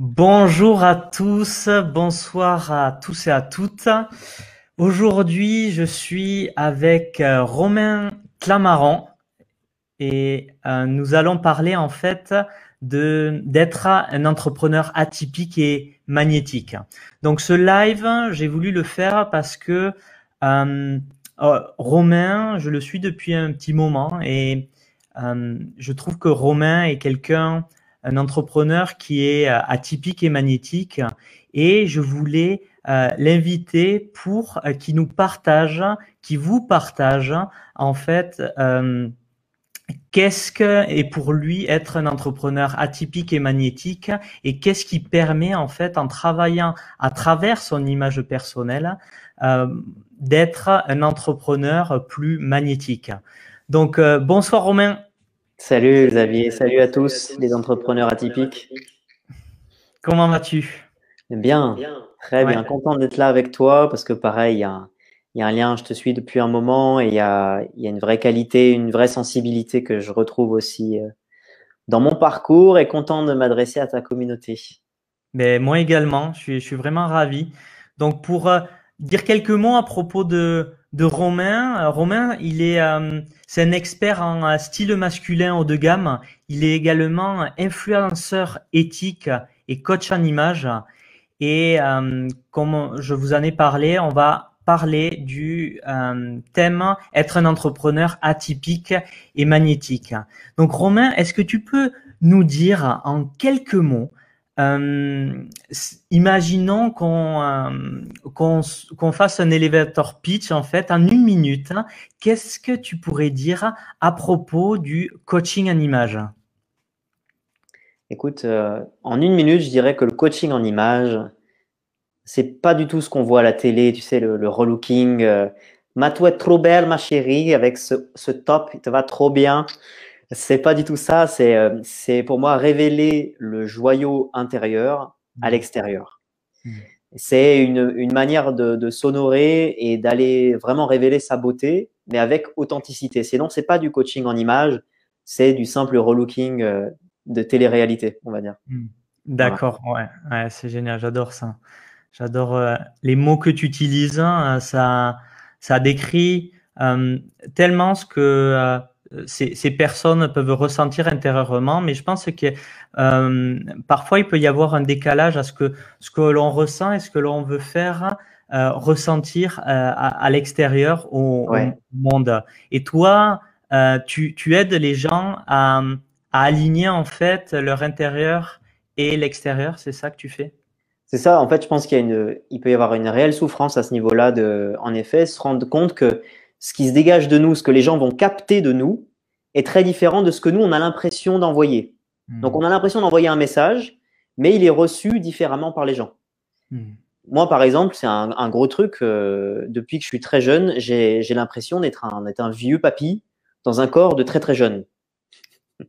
Bonjour à tous, bonsoir à tous et à toutes. Aujourd'hui, je suis avec euh, Romain Clamaran et euh, nous allons parler en fait d'être un entrepreneur atypique et magnétique. Donc ce live, j'ai voulu le faire parce que euh, oh, Romain, je le suis depuis un petit moment et je trouve que Romain est quelqu'un un entrepreneur qui est euh, atypique et magnétique. Et je voulais euh, l'inviter pour euh, qu'il nous partage, qu'il vous partage en fait qu'est-ce que est pour lui être un entrepreneur atypique et magnétique et qu'est-ce qui permet en fait en travaillant à travers son image personnelle d'être un entrepreneur plus magnétique. Donc bonsoir Romain. Salut Xavier, salut à tous les entrepreneurs atypiques. Comment vas-tu? Bien, très bien. Content d'être là avec toi parce que pareil, il y, a, un lien, je te suis depuis un moment et il y a, une vraie qualité, une vraie sensibilité que je retrouve aussi euh, dans mon parcours et content de m'adresser à ta communauté. Mais moi également, je suis, vraiment ravi. Donc pour euh, dire quelques mots à propos de, de Romain. Euh, Romain, il est, euh, c'est un expert en euh, style masculin haut de gamme. Il est également influenceur éthique et coach en image. Et comme je vous en ai parlé, on va parler du thème être un entrepreneur atypique et magnétique. Donc Romain, est-ce que tu peux nous dire en quelques mots euh, imaginons qu'on euh, qu'on fasse un elevator pitch en fait en une minute. Qu'est-ce que tu pourrais dire à propos du coaching en image? Écoute, euh, en une minute, je dirais que le coaching en image, c'est pas du tout ce qu'on voit à la télé, tu sais, le, relooking. ma toi trop belle, ma chérie, avec ce, ce top, il te va trop bien. C'est pas du tout ça. C'est, euh, c'est pour moi révéler le joyau intérieur à mmh. l'extérieur. Mmh. C'est une, une manière de, de s'honorer et d'aller vraiment révéler sa beauté, mais avec authenticité. Sinon, c'est pas du coaching en image, c'est du simple relooking euh, de télé-réalité, on va dire. Mmh. D'accord, ouais, ouais c'est génial, j'adore ça. J'adore euh, les mots que tu utilises. Hein, ça, ça décrit tellement ce que ces, personnes peuvent ressentir intérieurement, mais je pense que euh, parfois il peut y avoir un décalage à ce que ce que l'on ressent et ce que l'on veut faire euh, ressentir euh, à, l'extérieur au, monde. Et toi, tu, tu, aides les gens à, à, aligner en fait leur intérieur et l'extérieur, c'est ça que tu fais? C'est ça. En fait, je pense qu'il y a une, il peut y avoir une réelle souffrance à ce niveau-là de, en effet, se rendre compte que ce qui se dégage de nous, ce que les gens vont capter de nous, est très différent de ce que nous, on a l'impression d'envoyer. Hmm. Donc, on a l'impression d'envoyer un message, mais il est reçu différemment par les gens. Hmm. Moi, par exemple, c'est un, gros truc. Euh, depuis que je suis très jeune, j'ai l'impression d'être un, un, vieux papy dans un corps de très très jeune.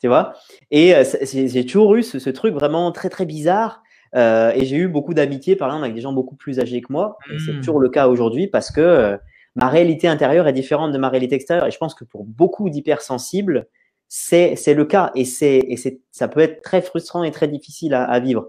tu vois? Et euh, j'ai toujours eu ce, truc vraiment très très bizarre. Euh, et j'ai eu beaucoup d'amitié, par exemple, avec des gens beaucoup plus âgés que moi. C'est hmm. toujours le cas aujourd'hui parce que ma réalité intérieure est différente de ma réalité extérieure. Et je pense que pour beaucoup d'hypersensibles, c'est, le cas. Et, c'est, et ça peut être très frustrant et très difficile à, vivre.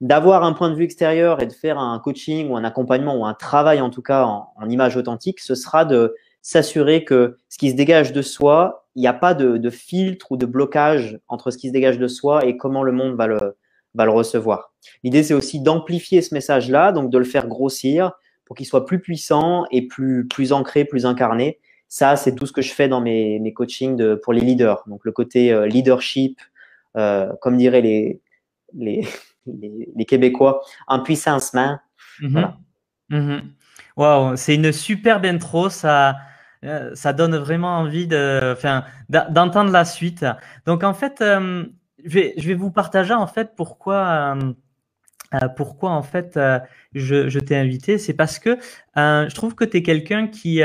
D'avoir un point de vue extérieur et de faire un coaching ou un accompagnement ou un travail, en tout cas en, en image authentique, ce sera de s'assurer que ce qui se dégage de soi, il n'y a pas de, de, filtre ou de blocage entre ce qui se dégage de soi et comment le monde va le, va le recevoir. L'idée, c'est aussi d'amplifier ce message-là, donc de le faire grossir, pour qu'il soit plus puissant et plus, plus ancré, plus incarné. Ça, c'est tout ce que je fais dans mes, mes coachings de, pour les leaders. Donc, le côté euh, leadership, euh, comme diraient les, les, les, Québécois, en puissance main. Mm Wow, c'est une superbe intro. Ça, euh, ça donne vraiment envie de, enfin, d'entendre la suite. Donc, en fait, je, vais, je vais vous partager en fait pourquoi euh, pourquoi en fait euh, je, t'ai invité, c'est parce que euh, je trouve que tu es quelqu'un qui,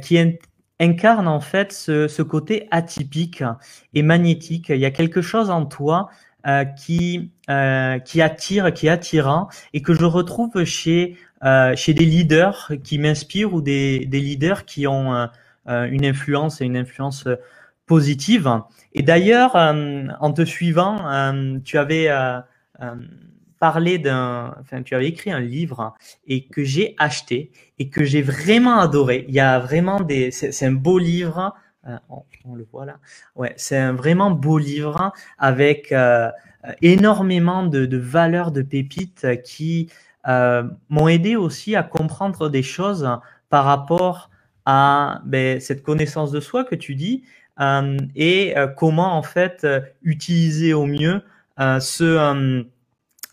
qui incarne en fait ce, côté atypique et magnétique. Il y a quelque chose en toi qui, qui attire, qui est attirant et que je retrouve chez, chez des leaders qui m'inspirent ou des, des leaders qui ont une influence et une influence positive. Et d'ailleurs, en te suivant, tu avais parler d'un, enfin, tu avais écrit un livre et que j'ai acheté et que j'ai vraiment adoré. Il y a vraiment des, c'est un beau livre. Euh, on, le voit là. Ouais, c'est un vraiment beau livre avec euh, énormément de, valeurs, de pépites qui euh, m'ont aidé aussi à comprendre des choses par rapport à ben, cette connaissance de soi que tu dis euh, et euh, comment en fait utiliser au mieux ce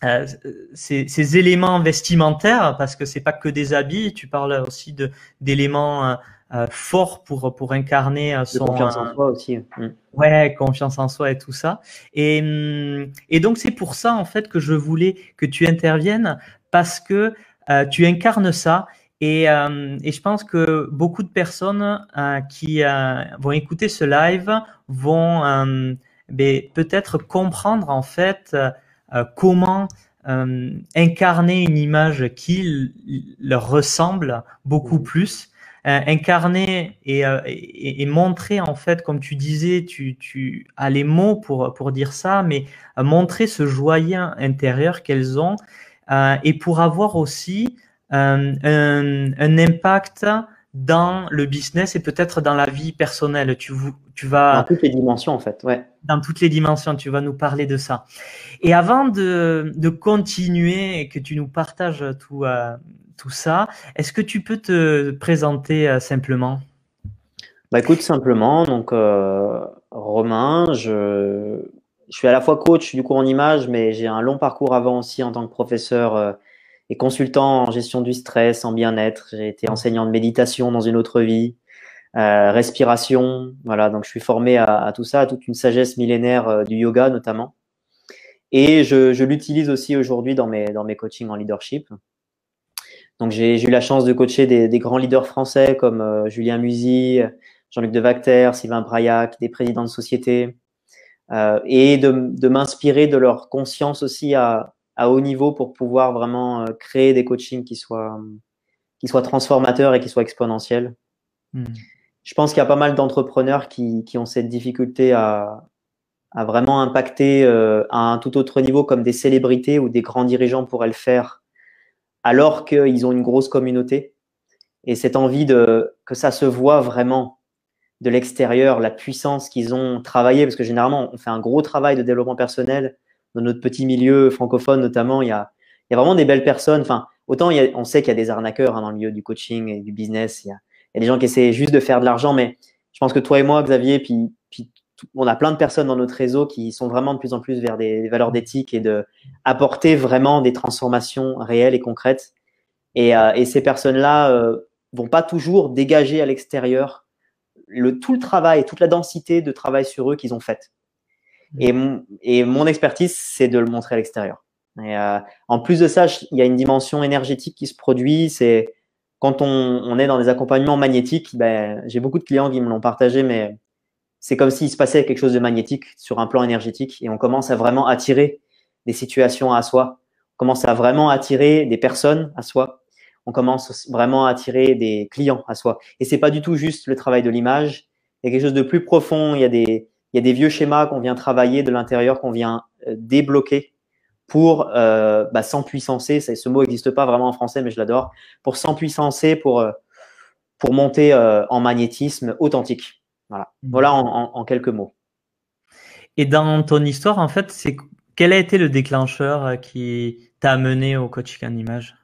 euh, ces, ces, éléments vestimentaires, parce que c'est pas que des habits, tu parles aussi de d'éléments euh, euh forts pour pour incarner euh, son confiance en soi aussi. Mm. Ouais, confiance en soi et tout ça. Et mm, et donc c'est pour ça en fait que je voulais que tu interviennes parce que tu incarnes ça. Et, et, je pense que beaucoup de personnes qui vont écouter ce live vont ben, peut-être comprendre en fait euh, comment euh, incarner une image qui leur ressemble beaucoup mmh. plus euh, incarner et, et, et, montrer en fait, comme tu disais, tu, tu as les mots pour, pour dire ça, mais montrer ce joyeux intérieur qu'elles ont euh, et pour avoir aussi un, un, impact dans le business et peut-être dans la vie personnelle. Tu, tu vas dans toutes les dimensions en fait, ouais. Dans toutes les dimensions, tu vas nous parler de ça. Et avant de, de continuer et que tu nous partages tout, euh, tout ça, est-ce que tu peux te présenter euh, simplement? Bah écoute, simplement, donc euh, Romain, je, je suis à la fois coach du coup en image, mais j'ai un long parcours avant aussi en tant que professeur et consultant en gestion du stress, en bien-être. J'ai été enseignant de méditation dans une autre vie, euh, respiration. Voilà, donc je suis formé à, à, tout ça, à toute une sagesse millénaire euh, du yoga notamment. Et je, je l'utilise aussi aujourd'hui dans mes, dans mes coachings en leadership. Donc j'ai eu la chance de coacher des, des grands leaders français comme euh, Julien Musy, Jean-Luc Devacter, Sylvain Braillac, des présidents de société, euh, et de, de m'inspirer de leur conscience aussi à, à haut niveau pour pouvoir vraiment euh, créer des coachings qui soient, qui soient transformateurs et qui soient exponentiels. Hmm. Je pense qu'il y a pas mal d'entrepreneurs qui, qui ont cette difficulté à, à vraiment impacter euh, à un tout autre niveau comme des célébrités ou des grands dirigeants pourraient le faire alors qu'ils ont une grosse communauté et cette envie de que ça se voit vraiment de l'extérieur, la puissance qu'ils ont travaillé, parce que généralement on fait un gros travail de développement personnel dans notre petit milieu francophone notamment, il y a, vraiment des belles personnes. Autant on sait qu'il y a des arnaqueurs hein, dans le milieu du coaching et du business. Il y, a, des gens qui essaient juste de faire de l'argent, mais je pense que toi et moi, Xavier, puis, on a plein de personnes dans notre réseau qui sont vraiment de plus en plus vers des, valeurs d'éthique et de apporter vraiment des transformations réelles et concrètes. Et, euh, ces personnes-là euh, vont pas toujours dégager à l'extérieur le, tout le travail, toute la densité de travail sur eux qu'ils ont fait. Et, mon expertise, c'est de le montrer à l'extérieur. Et euh, en plus de ça, il y a une dimension énergétique qui se produit. C'est quand on, on, est dans des accompagnements magnétiques. Ben, j'ai beaucoup de clients qui me l'ont partagé, mais c'est comme s'il se passait quelque chose de magnétique sur un plan énergétique, et on commence à vraiment attirer des situations à soi. On commence à vraiment attirer des personnes à soi. On commence vraiment à attirer des clients à soi. Et c'est pas du tout juste le travail de l'image. Il y a quelque chose de plus profond. Il y a des il y a des vieux schémas qu'on vient travailler de l'intérieur, qu'on vient euh, débloquer pour euh, bah, s'empuissancer. Ce mot n'existe pas vraiment en français, mais je l'adore. Pour s'empuissancer, pour, euh, pour monter euh, en magnétisme authentique. Voilà, mmh. voilà en, en, en, quelques mots. Et dans ton histoire, en fait, c'est quel a été le déclencheur qui t'a amené au coaching en image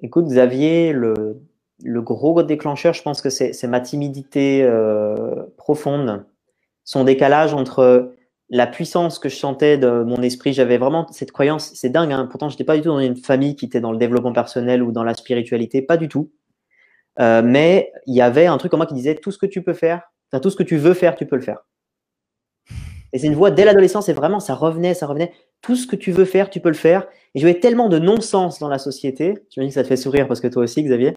Écoute, Xavier, le, le gros déclencheur, je pense que c'est ma timidité euh, profonde son décalage entre la puissance que je sentais de mon esprit. J'avais vraiment cette croyance, c'est dingue, hein, pourtant je n'étais pas du tout dans une famille qui était dans le développement personnel ou dans la spiritualité, pas du tout. Euh, mais il y avait un truc en moi qui disait tout ce que tu peux faire, tout ce que tu veux faire, tu peux le faire. Et c'est une voix dès l'adolescence, et vraiment ça revenait, ça revenait. Tout ce que tu veux faire, tu peux le faire. Et je voyais tellement de non-sens dans la société. Tu me dis que ça te fait sourire parce que toi aussi, Xavier.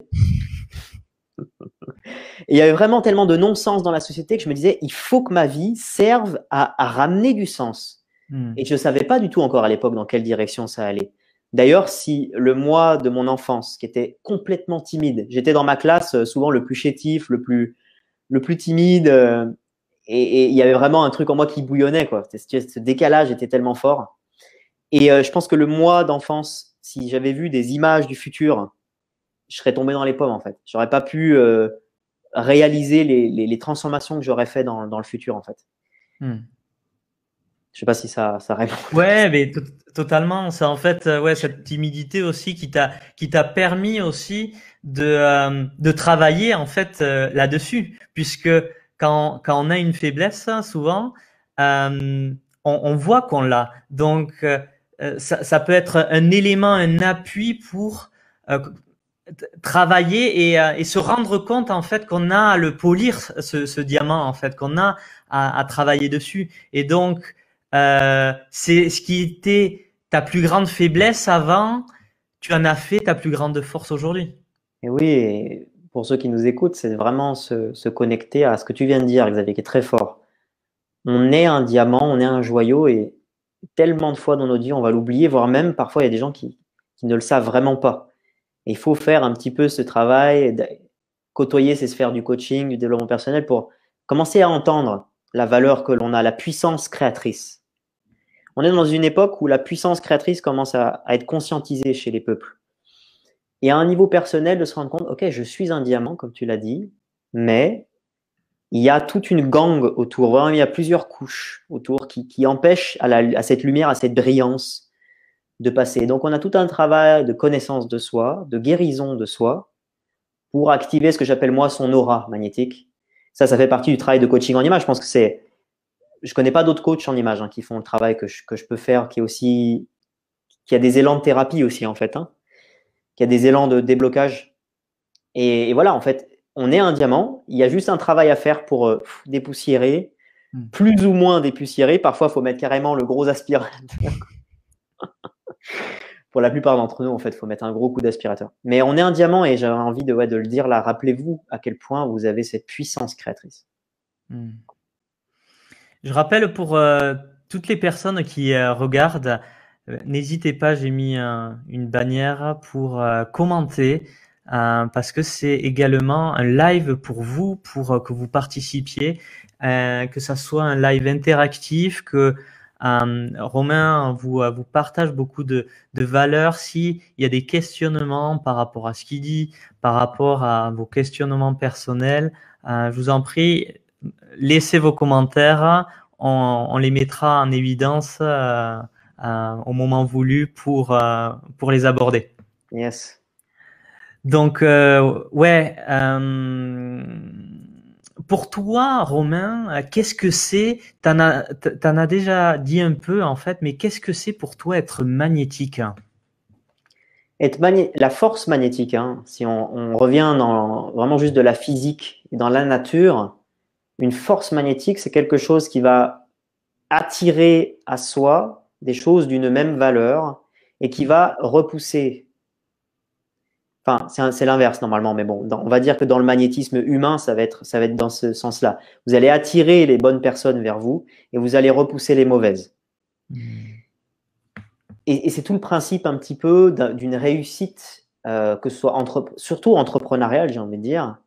Et il y avait vraiment tellement de non-sens dans la société que je me disais, il faut que ma vie serve à, à ramener du sens. Hmm. Et je ne savais pas du tout encore à l'époque dans quelle direction ça allait. D'ailleurs, si le moi de mon enfance, qui était complètement timide, j'étais dans ma classe euh, souvent le plus chétif, le plus, le plus timide, euh, et, il y avait vraiment un truc en moi qui bouillonnait, quoi. Ce décalage était tellement fort. Et je pense que le moi d'enfance, si j'avais vu des images du futur, je serais tombé dans les pommes en fait. J'aurais pas pu réaliser les, transformations que j'aurais fait dans, le futur en fait. Hmm. Je sais pas si ça, ça répond. Ouais, mais totalement. C'est en fait euh, ouais cette timidité aussi qui t'a qui t'a permis aussi de euh, de travailler en fait euh, là-dessus, puisque quand quand on a une faiblesse, souvent on, on, voit qu'on l'a. Donc ça, ça, peut être un élément, un appui pour travailler et, et, se rendre compte en fait qu'on a à le polir ce, diamant en fait qu'on a à, travailler dessus et donc euh, c'est ce qui était ta plus grande faiblesse avant, tu en as fait ta plus grande force aujourd'hui. Et oui, pour ceux qui nous écoutent, c'est vraiment se, connecter à ce que tu viens de dire, Xavier, qui est très fort. On est un diamant, on est un joyau, et tellement de fois dans nos vies, on va l'oublier, voire même parfois il y a des gens qui, qui ne le savent vraiment pas. Il faut faire un petit peu ce travail, côtoyer ces sphères du coaching, du développement personnel pour commencer à entendre la valeur que l'on a, la puissance créatrice on est dans une époque où la puissance créatrice commence à, être conscientisée chez les peuples. Et à un niveau personnel, de se rendre compte, ok, je suis un diamant, comme tu l'as dit, mais il y a toute une gang autour, il y a plusieurs couches autour qui, empêchent à, cette lumière, à cette brillance de passer. Donc on a tout un travail de connaissance de soi, de guérison de soi, pour activer ce que j'appelle moi son aura magnétique. Ça, ça fait partie du travail de coaching en image. Je pense que c'est je connais pas d'autres coachs en image hein, qui font le travail que je, que je, peux faire, qui est aussi, qui a des élans de thérapie aussi en fait, hein, qui a des élans de déblocage. Et, voilà, en fait, on est un diamant. Il y a juste un travail à faire pour euh, dépoussiérer, hmm. plus ou moins dépoussiérer. Parfois, il faut mettre carrément le gros aspirateur. Pour la plupart d'entre nous, en fait, il faut mettre un gros coup d'aspirateur. Mais on est un diamant et j'avais envie de, le dire là. Rappelez-vous à quel point vous avez cette puissance créatrice. Hmm. Je rappelle pour euh, toutes les personnes qui euh, regardent, euh, n'hésitez pas, j'ai mis une bannière pour commenter parce que c'est également un live pour vous, pour que vous participiez, que ça soit un live interactif, que Romain vous, vous partage beaucoup de, de valeurs. S'il y a des questionnements par rapport à ce qu'il dit, par rapport à vos questionnements personnels, je vous en prie, laissez vos commentaires. On, les mettra en évidence euh, euh, au moment voulu pour, euh, pour les aborder. Yes. Donc, ouais. Pour toi, Romain, qu'est-ce que c'est Tu en, as déjà dit un peu, en fait, mais qu'est-ce que c'est pour toi être magnétique? Être la force magnétique, hein, si on, revient vraiment juste de la physique, dans la nature, une force magnétique, c'est quelque chose qui va attirer à soi des choses d'une même valeur et qui va repousser. Enfin, c'est l'inverse normalement, mais bon, on va dire que dans le magnétisme humain, ça va être, ça va être dans ce sens-là. Vous allez attirer les bonnes personnes vers vous et vous allez repousser les mauvaises. Hmm. Et, c'est tout le principe un petit peu d'une réussite, euh, que ce soit entre, surtout entrepreneuriale, j'ai envie de dire,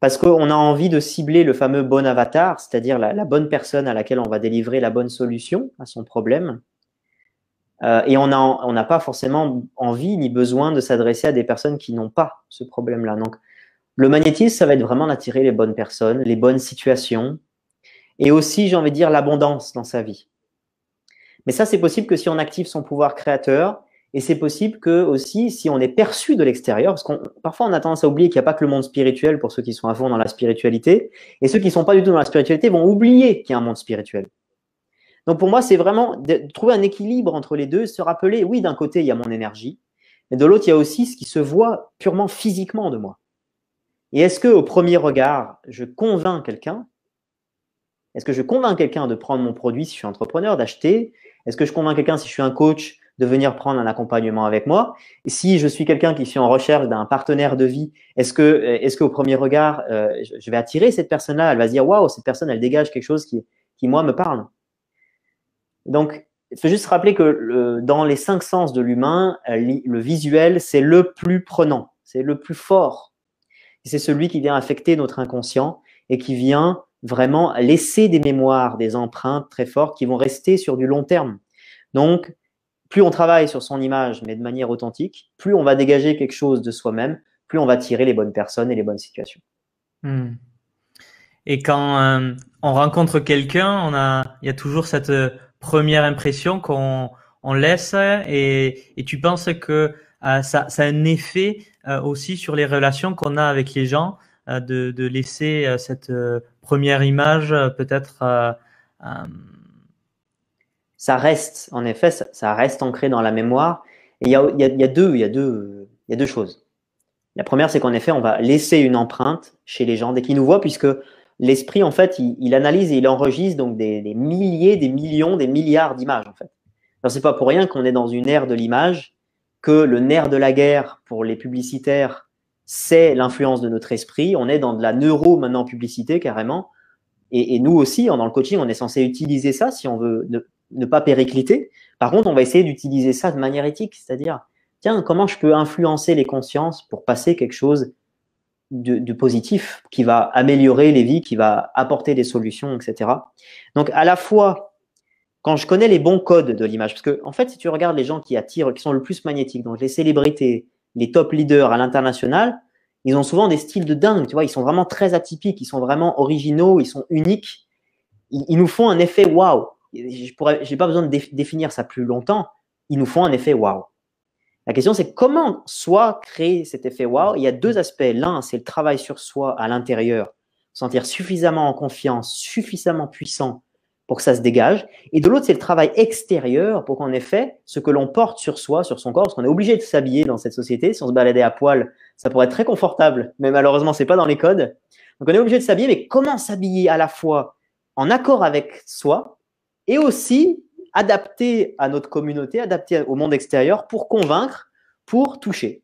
parce qu'on a envie de cibler le fameux bon avatar, c'est-à-dire la, bonne personne à laquelle on va délivrer la bonne solution à son problème. Euh, et on n'a pas forcément envie ni besoin de s'adresser à des personnes qui n'ont pas ce problème-là. Donc, le magnétisme, ça va être vraiment d'attirer les bonnes personnes, les bonnes situations, et aussi, j'ai envie de dire, l'abondance dans sa vie. Mais ça, c'est possible que si on active son pouvoir créateur et c'est possible que aussi, si on est perçu de l'extérieur, parce qu'on parfois on a tendance à oublier qu'il n'y a pas que le monde spirituel pour ceux qui sont à fond dans la spiritualité, et ceux qui ne sont pas du tout dans la spiritualité vont oublier qu'il y a un monde spirituel. Donc pour moi, c'est vraiment de trouver un équilibre entre les deux, se rappeler, oui, d'un côté, il y a mon énergie, mais de l'autre, il y a aussi ce qui se voit purement physiquement de moi. Et est-ce que au premier regard, je convainc quelqu'un? Est-ce que je convainc quelqu'un de prendre mon produit si je suis entrepreneur, d'acheter? Est-ce que je convainc quelqu'un si je suis un coach de venir prendre un accompagnement avec moi? Et si je suis quelqu'un qui suis en recherche d'un partenaire de vie, est-ce que, euh, est-ce qu'au premier regard, euh, je vais attirer cette personne-là? Elle va se dire, waouh, cette personne, elle dégage quelque chose qui, qui moi, me parle. Donc, il faut juste rappeler que dans les cinq sens de l'humain, euh, le visuel, c'est le plus prenant, c'est le plus fort. C'est celui qui vient affecter notre inconscient et qui vient vraiment laisser des mémoires, des empreintes très fortes qui vont rester sur du long terme. Donc, plus on travaille sur son image, mais de manière authentique, plus on va dégager quelque chose de soi-même, plus on va tirer les bonnes personnes et les bonnes situations. Hmm. Et quand euh, on rencontre quelqu'un, il y a toujours cette première impression qu'on on laisse, et, et, tu penses que euh, ça, ça, a un effet aussi sur les relations qu'on a avec les gens, de, de, laisser cette première image peut-être ça reste, en effet, ça, reste ancré dans la mémoire. Et il y a, y, a, y a, deux, il y a deux, il y a deux choses. La première, c'est qu'en effet, on va laisser une empreinte chez les gens dès qu'ils nous voient, puisque l'esprit, en fait, il, analyse et il enregistre donc des, milliers, des millions, des milliards d'images, en fait. Alors, c'est pas pour rien qu'on est dans une ère de l'image, que le nerf de la guerre pour les publicitaires, c'est l'influence de notre esprit. On est dans de la neuro maintenant publicité carrément. Et, nous aussi, dans le coaching, on est censé utiliser ça si on veut ne pas péricliter. Par contre, on va essayer d'utiliser ça de manière éthique, c'est-à-dire, tiens, comment je peux influencer les consciences pour passer quelque chose de, positif qui va améliorer les vies, qui va apporter des solutions, etc. Donc, à la fois, quand je connais les bons codes de l'image, parce que, en fait, si tu regardes les gens qui attirent, qui sont le plus magnétiques, donc les célébrités, les top leaders à l'international, ils ont souvent des styles de dingue, tu vois, ils sont vraiment très atypiques, ils sont vraiment originaux, ils sont uniques, ils, nous font un effet waouh je n'ai pas besoin de définir ça plus longtemps. Ils nous font un effet waouh. La question, c'est comment soit créer cet effet waouh. Il y a deux aspects. L'un, c'est le travail sur soi à l'intérieur, sentir suffisamment en confiance, suffisamment puissant pour que ça se dégage. Et de l'autre, c'est le travail extérieur pour qu'en effet, ce que l'on porte sur soi, sur son corps, parce qu'on est obligé de s'habiller dans cette société. Si on se baladait à poil, ça pourrait être très confortable, mais malheureusement, c'est pas dans les codes. Donc, on est obligé de s'habiller, mais comment s'habiller à la fois en accord avec soi, et aussi adapté à notre communauté, adapté au monde extérieur pour convaincre, pour toucher.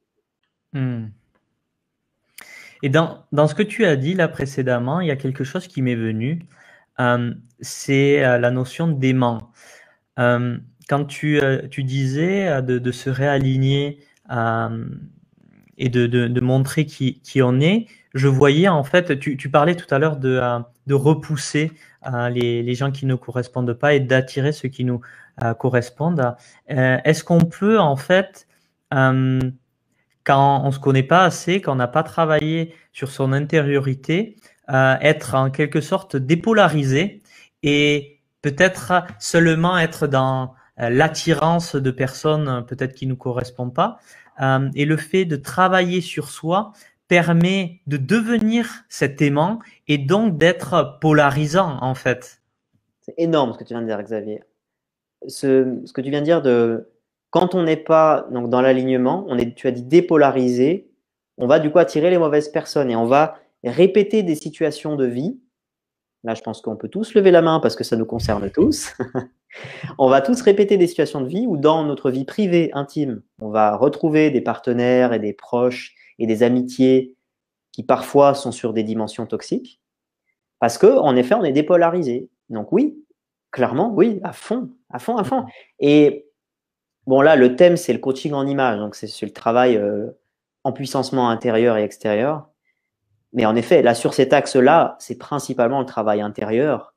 Hmm. Et dans, dans, ce que tu as dit là précédemment, il y a quelque chose qui m'est venu, euh, c'est euh, la notion d'aimant. Euh, quand tu, tu disais de, se réaligner et de, de, de, montrer qui, qui on est, je voyais en fait, tu, tu parlais tout à l'heure de, de repousser les, les, gens qui ne correspondent pas et d'attirer ceux qui nous euh, correspondent. Euh, est-ce qu'on peut en fait, euh, quand on se connaît pas assez, quand on n'a pas travaillé sur son intériorité, être en quelque sorte dépolarisé et peut-être seulement être dans l'attirance de personnes peut-être qui nous correspondent pas? Et le fait de travailler sur soi permet de devenir cet aimant et donc d'être polarisant en fait. C'est énorme ce que tu viens de dire, Xavier. Ce, que tu viens de dire de quand on n'est pas donc, dans l'alignement, on est, tu as dit dépolarisé, on va du coup attirer les mauvaises personnes et on va répéter des situations de vie. Là, je pense qu'on peut tous lever la main parce que ça nous concerne tous. on va tous répéter des situations de vie où dans notre vie privée, intime, on va retrouver des partenaires et des proches et des amitiés qui parfois sont sur des dimensions toxiques, parce que en effet, on est dépolarisé. Donc oui, clairement, oui, à fond, à fond, à fond. Et bon là, le thème c'est le coaching en image, donc c'est le travail euh, en puissancement intérieur et extérieur. Mais en effet, là sur cet axe-là, c'est principalement le travail intérieur,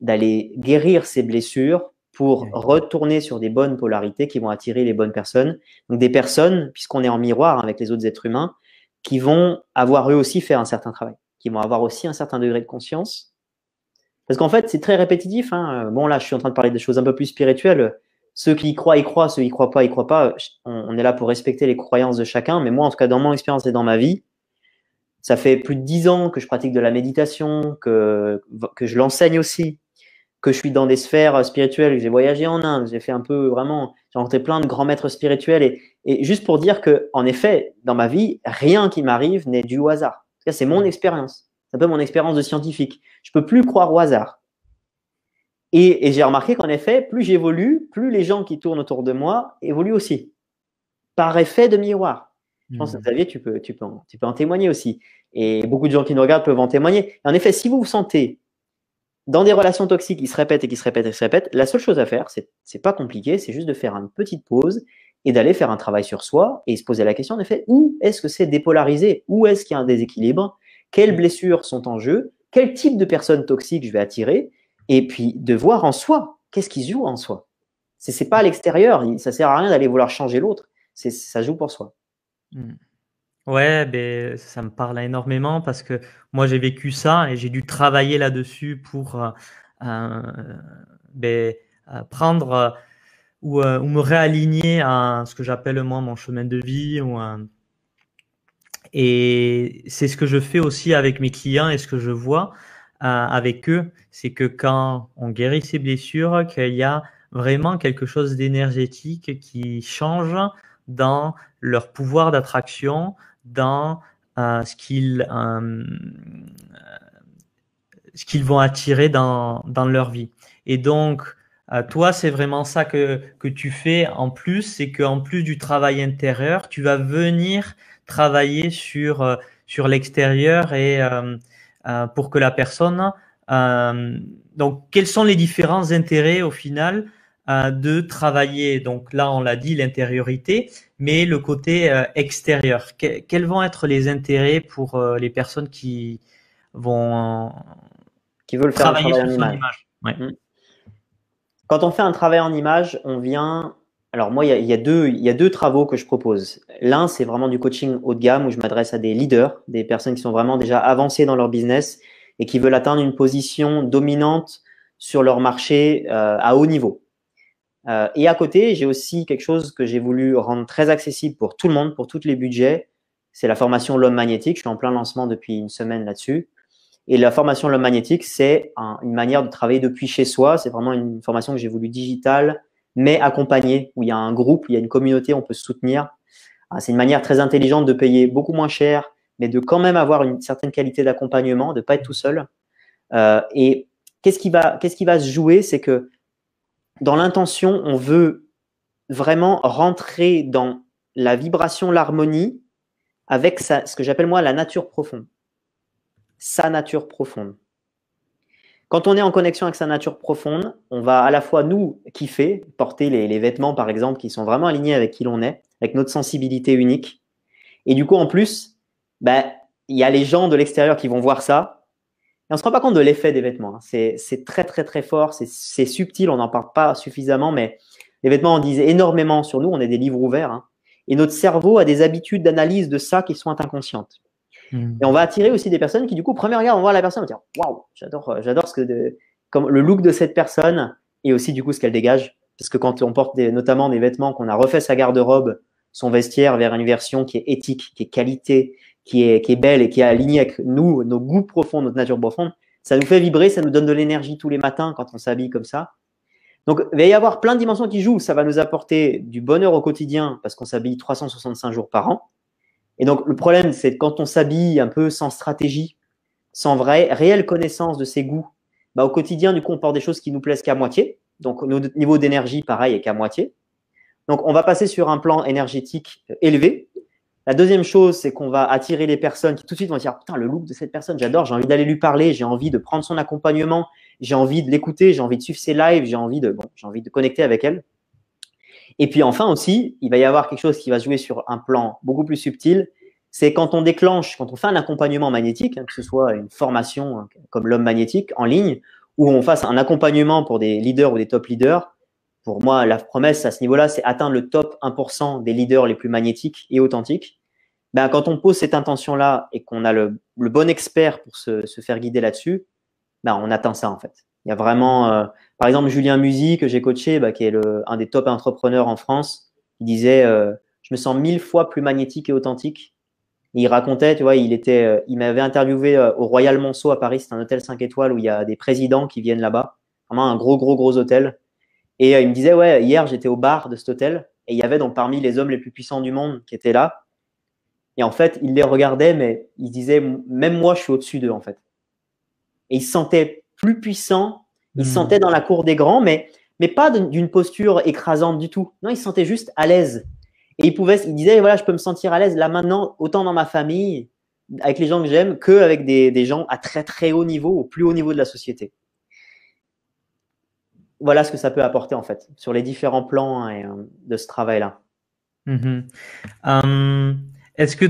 d'aller guérir ces blessures pour retourner sur des bonnes polarités qui vont attirer les bonnes personnes. Donc des personnes, puisqu'on est en miroir avec les autres êtres humains, qui vont avoir eux aussi fait un certain travail, qui vont avoir aussi un certain degré de conscience. Parce qu'en fait, c'est très répétitif. Hein. Bon, là, je suis en train de parler des choses un peu plus spirituelles. Ceux qui y croient, y croient. Ceux qui y croient pas, y croient pas. On est là pour respecter les croyances de chacun. Mais moi, en tout cas, dans mon expérience et dans ma vie, ça fait plus de dix ans que je pratique de la méditation, que, que je l'enseigne aussi, que je suis dans des sphères spirituelles, j'ai voyagé en Inde, j'ai fait un peu vraiment, j'ai rencontré plein de grands maîtres spirituels et, et juste pour dire que, en effet, dans ma vie, rien qui m'arrive n'est dû au hasard. C'est mon expérience. C'est un peu mon expérience de scientifique. Je peux plus croire au hasard. Et, et j'ai remarqué qu'en effet, plus j'évolue, plus les gens qui tournent autour de moi évoluent aussi. Par effet de miroir. Je pense que mmh. Xavier, tu peux, tu, peux en, tu peux en témoigner aussi. Et beaucoup de gens qui nous regardent peuvent en témoigner. en effet, si vous vous sentez dans des relations toxiques qui se répètent et qui se répètent et qui se répètent, la seule chose à faire, c'est, pas compliqué, c'est juste de faire une petite pause et d'aller faire un travail sur soi et se poser la question, en effet, où est-ce que c'est dépolarisé? Où est-ce qu'il y a un déséquilibre? Quelles blessures sont en jeu? Quel type de personnes toxiques je vais attirer? Et puis de voir en soi, qu'est-ce qui se joue en soi? C'est pas à l'extérieur. Ça sert à rien d'aller vouloir changer l'autre. Ça joue pour soi. Mmh. Ouais, ben, ça me parle énormément parce que moi j'ai vécu ça et j'ai dû travailler là-dessus pour euh, euh, ben, euh, prendre ou, ou, me réaligner à ce que j'appelle moi mon chemin de vie. Ou, et c'est ce que je fais aussi avec mes clients et ce que je vois avec eux, c'est que quand on guérit ses blessures, qu'il y a vraiment quelque chose d'énergétique qui change dans leur pouvoir d'attraction, dans euh, ce qu'ils euh, qu'ils vont attirer dans, dans leur vie. Et donc, euh, toi, c'est vraiment ça que, que tu fais en plus, c'est qu'en plus du travail intérieur, tu vas venir travailler sur, euh, sur l'extérieur et pour que la personne... donc, quels sont les différents intérêts au final de travailler, donc là on l'a dit, l'intériorité, mais le côté euh, extérieur. quels vont être les intérêts pour euh, les personnes qui vont qui veulent faire travailler un travail en image, mmh. Quand on fait un travail en image, on vient. Alors moi, il y, a, deux, il y a deux travaux que je propose. L'un, c'est vraiment du coaching haut de gamme où je m'adresse à des leaders, des personnes qui sont vraiment déjà avancées dans leur business et qui veulent atteindre une position dominante sur leur marché euh, à haut niveau. Euh, et à côté, j'ai aussi quelque chose que j'ai voulu rendre très accessible pour tout le monde, pour tous les budgets. C'est la formation L'homme magnétique. Je suis en plein lancement depuis une semaine là-dessus. Et la formation L'homme magnétique, c'est une manière de travailler depuis chez soi. C'est vraiment une formation que j'ai voulu digitale, mais accompagnée, où il y a un groupe, il y a une communauté, on peut se soutenir. Ah, c'est une manière très intelligente de payer beaucoup moins cher, mais de quand même avoir une certaine qualité d'accompagnement, de pas être tout seul. Euh, et qu'est-ce qui va, qu'est-ce qui va se jouer, c'est que dans l'intention, on veut vraiment rentrer dans la vibration, l'harmonie avec ce que j'appelle moi la nature profonde. Sa nature profonde. Quand on est en connexion avec sa nature profonde, on va à la fois nous kiffer, porter les, vêtements par exemple qui sont vraiment alignés avec qui l'on est, avec notre sensibilité unique. Et du coup, en plus, ben, il y a les gens de l'extérieur qui vont voir ça et on se rend pas compte de l'effet des vêtements. Hein. C'est très, très, très fort. C'est subtil. On n'en parle pas suffisamment, mais les vêtements en disent énormément sur nous. On est des livres ouverts. Hein. Et notre cerveau a des habitudes d'analyse de ça qui sont inconscientes. Mmh. Et on va attirer aussi des personnes qui, du coup, premier regard, on voit la personne, on va dire Waouh, j'adore, euh, j'adore ce que de, comme le look de cette personne et aussi, du coup, ce qu'elle dégage. Parce que quand on porte des, notamment des vêtements qu'on a refait sa garde-robe, son vestiaire vers une version qui est éthique, qui est qualité, qui est, qui est belle et qui est alignée avec nous, nos goûts profonds, notre nature profonde, ça nous fait vibrer, ça nous donne de l'énergie tous les matins quand on s'habille comme ça. Donc, il va y avoir plein de dimensions qui jouent. Ça va nous apporter du bonheur au quotidien parce qu'on s'habille 365 jours par an. Et donc, le problème, c'est quand on s'habille un peu sans stratégie, sans vraie, réelle connaissance de ses goûts, bah, au quotidien, du coup, on porte des choses qui nous plaisent qu'à moitié. Donc, notre niveau d'énergie, pareil, est qu'à moitié. Donc, on va passer sur un plan énergétique élevé. La deuxième chose, c'est qu'on va attirer les personnes qui tout de suite vont dire Putain, le look de cette personne, j'adore, j'ai envie d'aller lui parler, j'ai envie de prendre son accompagnement, j'ai envie de l'écouter, j'ai envie de suivre ses lives, j'ai envie, de, bon, j'ai envie de connecter avec elle. Et puis enfin aussi, il va y avoir quelque chose qui va jouer sur un plan beaucoup plus subtil. C'est quand on déclenche, quand on fait un accompagnement magnétique, hein, que ce soit une formation hein, comme l'homme magnétique en ligne, ou on fasse un accompagnement pour des leaders ou des top leaders, pour moi, la promesse à ce niveau-là, c'est atteindre le top 1% des leaders les plus magnétiques et authentiques. Ben, quand on pose cette intention-là et qu'on a le, bon expert pour se, faire guider là-dessus, ben, on atteint ça en fait. Il y a vraiment, euh, par exemple, Julien Musi que j'ai coaché, ben, qui est un des top entrepreneurs en France, qui disait euh, Je me sens mille fois plus magnétique et authentique. il racontait, tu vois, il était, euh, il m'avait interviewé au Royal Monceau à Paris, c'est un hôtel 5 étoiles où il y a des présidents qui viennent là-bas. Vraiment un gros, gros, gros hôtel. Et euh, il me disait, ouais, hier j'étais au bar de cet hôtel et il y avait donc parmi les hommes les plus puissants du monde qui étaient là. Et en fait, il les regardait, mais il disait, même moi, je suis au-dessus d'eux, en fait. Et il se sentait plus puissant, il se hmm. sentait dans la cour des grands, mais, mais pas d'une posture écrasante du tout. Non, il se sentait juste à l'aise. Et il pouvait, il disait, voilà, je peux me sentir à l'aise là maintenant, autant dans ma famille, avec les gens que j'aime, qu'avec des, des gens à très très haut niveau, au plus haut niveau de la société voilà ce que ça peut apporter en fait sur les différents plans hein, euh, de ce travail-là. Mm-hmm. Euh, est-ce que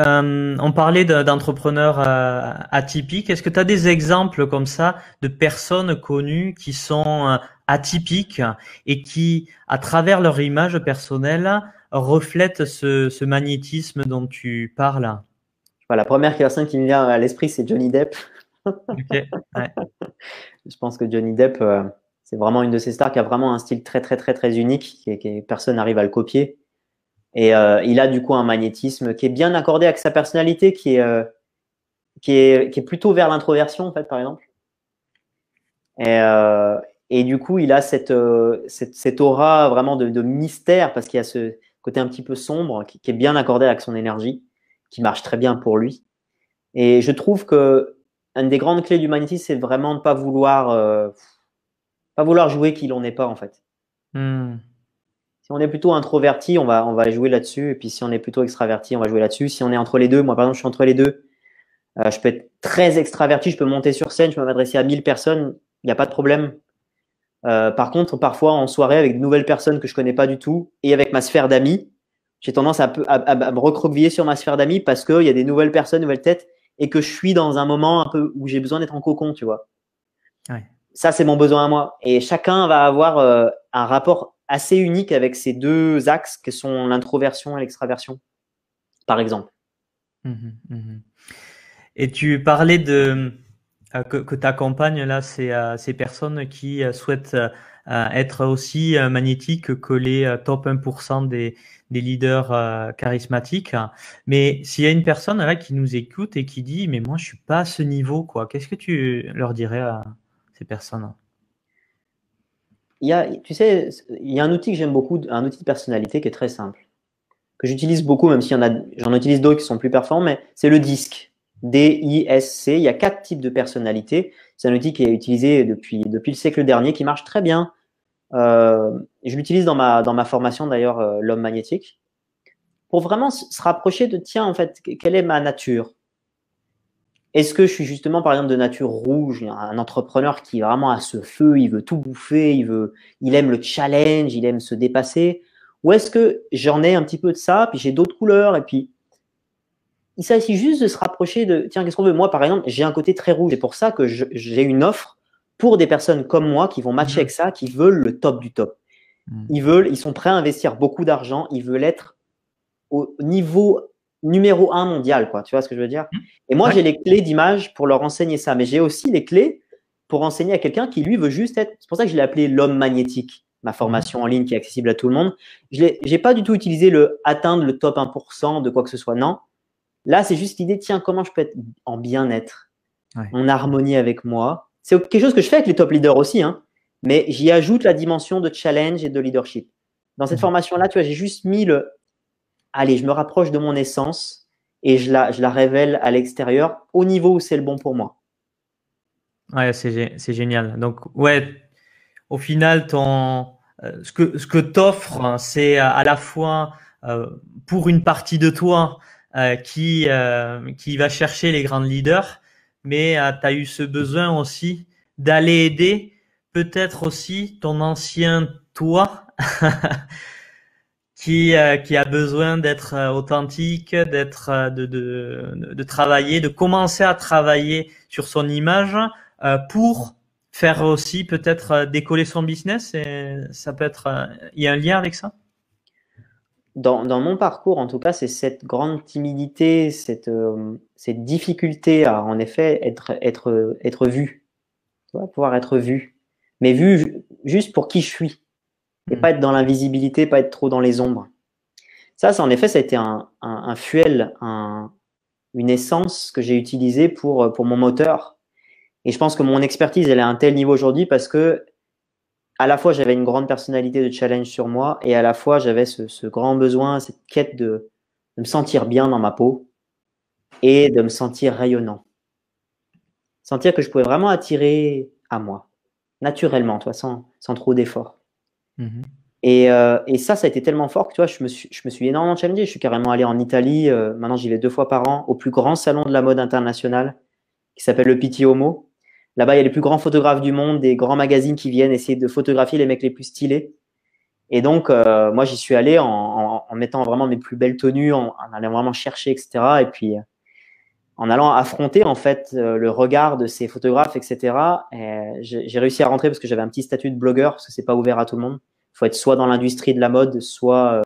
euh, on parlait d'entrepreneurs atypiques. Est-ce que tu as des exemples comme ça de personnes connues qui sont atypiques et qui, à travers leur image personnelle, reflètent ce, magnétisme dont tu parles? La première personne qui me vient à l'esprit, c'est Johnny Depp. Je pense que Johnny Depp, c'est vraiment une de ces stars qui a vraiment un style très, très, très, très unique, qui, personne n'arrive à le copier. Et euh, il a du coup un magnétisme qui est bien accordé avec sa personnalité, qui est, euh, qui est, plutôt vers l'introversion, en fait, par exemple. Et, et du coup, il a cette, cette, aura vraiment de, mystère, parce qu'il y a ce côté un petit peu sombre, qui, est bien accordé avec son énergie, qui marche très bien pour lui. Et je trouve que une des grandes clés du magnétisme, c'est vraiment de pas vouloir, euh, pas vouloir jouer qui l'on n'est pas en fait. Hmm. Si on est plutôt introverti, on va, on va jouer là-dessus. Et puis si on est plutôt extraverti, on va jouer là-dessus. Si on est entre les deux, moi par exemple, je suis entre les deux. Euh, je peux être très extraverti, je peux monter sur scène, je peux m'adresser à 1000 personnes, il n'y a pas de problème. Euh, par contre, parfois en soirée avec de nouvelles personnes que je connais pas du tout et avec ma sphère d'amis, j'ai tendance à, à, me recroqueviller sur ma sphère d'amis parce qu'il y a des nouvelles personnes, nouvelles têtes et que je suis dans un moment un peu où j'ai besoin d'être en cocon, tu vois. Ça, c'est mon besoin à moi. Et chacun va avoir euh, un rapport assez unique avec ces deux axes que sont l'introversion et l'extraversion, par exemple. Mmh mmh et tu parlais de euh, que, que tu accompagnes là ces, euh, ces personnes qui souhaitent être aussi magnétiques que les top 1% des, des leaders charismatiques. Mais s'il y a une personne là qui nous écoute et qui dit mais moi je suis pas à ce niveau quoi, qu'est-ce que tu leur dirais personnes Il y a, tu sais, il y a un outil que j'aime beaucoup, un outil de personnalité qui est très simple, que j'utilise beaucoup, même a, j'en utilise d'autres qui sont plus performants, mais c'est le disque. D-I-S-C. Il y a quatre types de personnalités. C'est un outil qui est utilisé depuis, le siècle dernier, qui marche très bien euh, je l'utilise dans ma, dans ma formation d'ailleurs, euh, l'homme magnétique, pour vraiment se rapprocher de, tiens, en fait, quelle est ma nature? Est-ce que je suis justement, par exemple, de nature rouge, un entrepreneur qui est vraiment à ce feu, il veut tout bouffer, il, veut, il aime le challenge, il aime se dépasser? Ou est-ce que j'en ai un petit peu de ça, puis j'ai d'autres couleurs, et puis il s'agit juste de se rapprocher de, tiens, qu'est-ce qu'on veut? Moi, par exemple, j'ai un côté très rouge, c'est pour ça que j'ai une offre pour des personnes comme moi qui vont matcher mhm. avec ça, qui veulent le top du top. Mhm. Ils veulent, ils sont prêts à investir beaucoup d'argent, ils veulent être au niveau numéro un mondial, quoi. Tu vois ce que je veux dire? Mhm. Et moi, j'ai les clés d'image pour leur enseigner ça, mais j'ai aussi les clés pour enseigner à quelqu'un qui lui veut juste être. C'est pour ça que je l'ai appelé l'homme magnétique, ma formation en ligne qui est accessible à tout le monde. Je n'ai pas du tout utilisé le atteindre le top 1% de quoi que ce soit. Non. Là, c'est juste l'idée, tiens, comment je peux être en bien-être, en harmonie avec moi, c'est quelque chose que je fais avec les top leaders aussi, hein, mais j'y ajoute la dimension de challenge et de leadership. Dans cette mhm. formation-là, tu vois, j'ai juste mis le allez, je me rapproche de mon essence et je la, je la révèle à l'extérieur au niveau où c'est le bon pour moi. Ouais, c'est génial. Donc, ouais, au final, ton, euh, ce que, ce que t'offres, hein, c'est à la fois euh, pour une partie de toi euh, qui, qui va chercher les grands leaders, mais euh, tu as eu ce besoin aussi d'aller aider peut-être aussi ton ancien toi qui, euh, qui a besoin d'être euh, authentique, d'être de, de, de, travailler, de commencer à travailler sur son image pour faire aussi peut-être décoller son business et ça peut être il y a un lien avec ça? Dans, dans, mon parcours, en tout cas, c'est cette grande timidité, cette, euh, cette difficulté à, en effet, être, être, être vu. Tu pouvoir être vu. Mais vu juste pour qui je suis. Et pas être dans l'invisibilité, pas être trop dans les ombres. Ça, ça en effet, ça a été un, un, un fuel, un, une essence que j'ai utilisée pour, pour mon moteur. Et je pense que mon expertise, elle est à un tel niveau aujourd'hui parce que à la fois j'avais une grande personnalité de challenge sur moi et à la fois j'avais ce, grand besoin, cette quête de, me sentir bien dans ma peau et de me sentir rayonnant. Sentir que je pouvais vraiment attirer à moi, naturellement, toi, sans, sans trop d'efforts. Mm-hmm. Euh, et, ça, ça a été tellement fort que tu vois, je me suis, je me suis énormément challengé. Je suis carrément allé en Italie. Euh, maintenant, j'y vais deux fois par an au plus grand salon de la mode internationale qui s'appelle le Pitti Homo. Là-bas, il y a les plus grands photographes du monde, des grands magazines qui viennent essayer de photographier les mecs les plus stylés. Et donc, euh, moi, j'y suis allé en, mettant vraiment mes plus belles tenues, en, allant vraiment chercher, etc. Et puis, en allant affronter en fait le regard de ces photographes, etc. J'ai réussi à rentrer parce que j'avais un petit statut de blogueur parce que c'est pas ouvert à tout le monde. Il faut être soit dans l'industrie de la mode, soit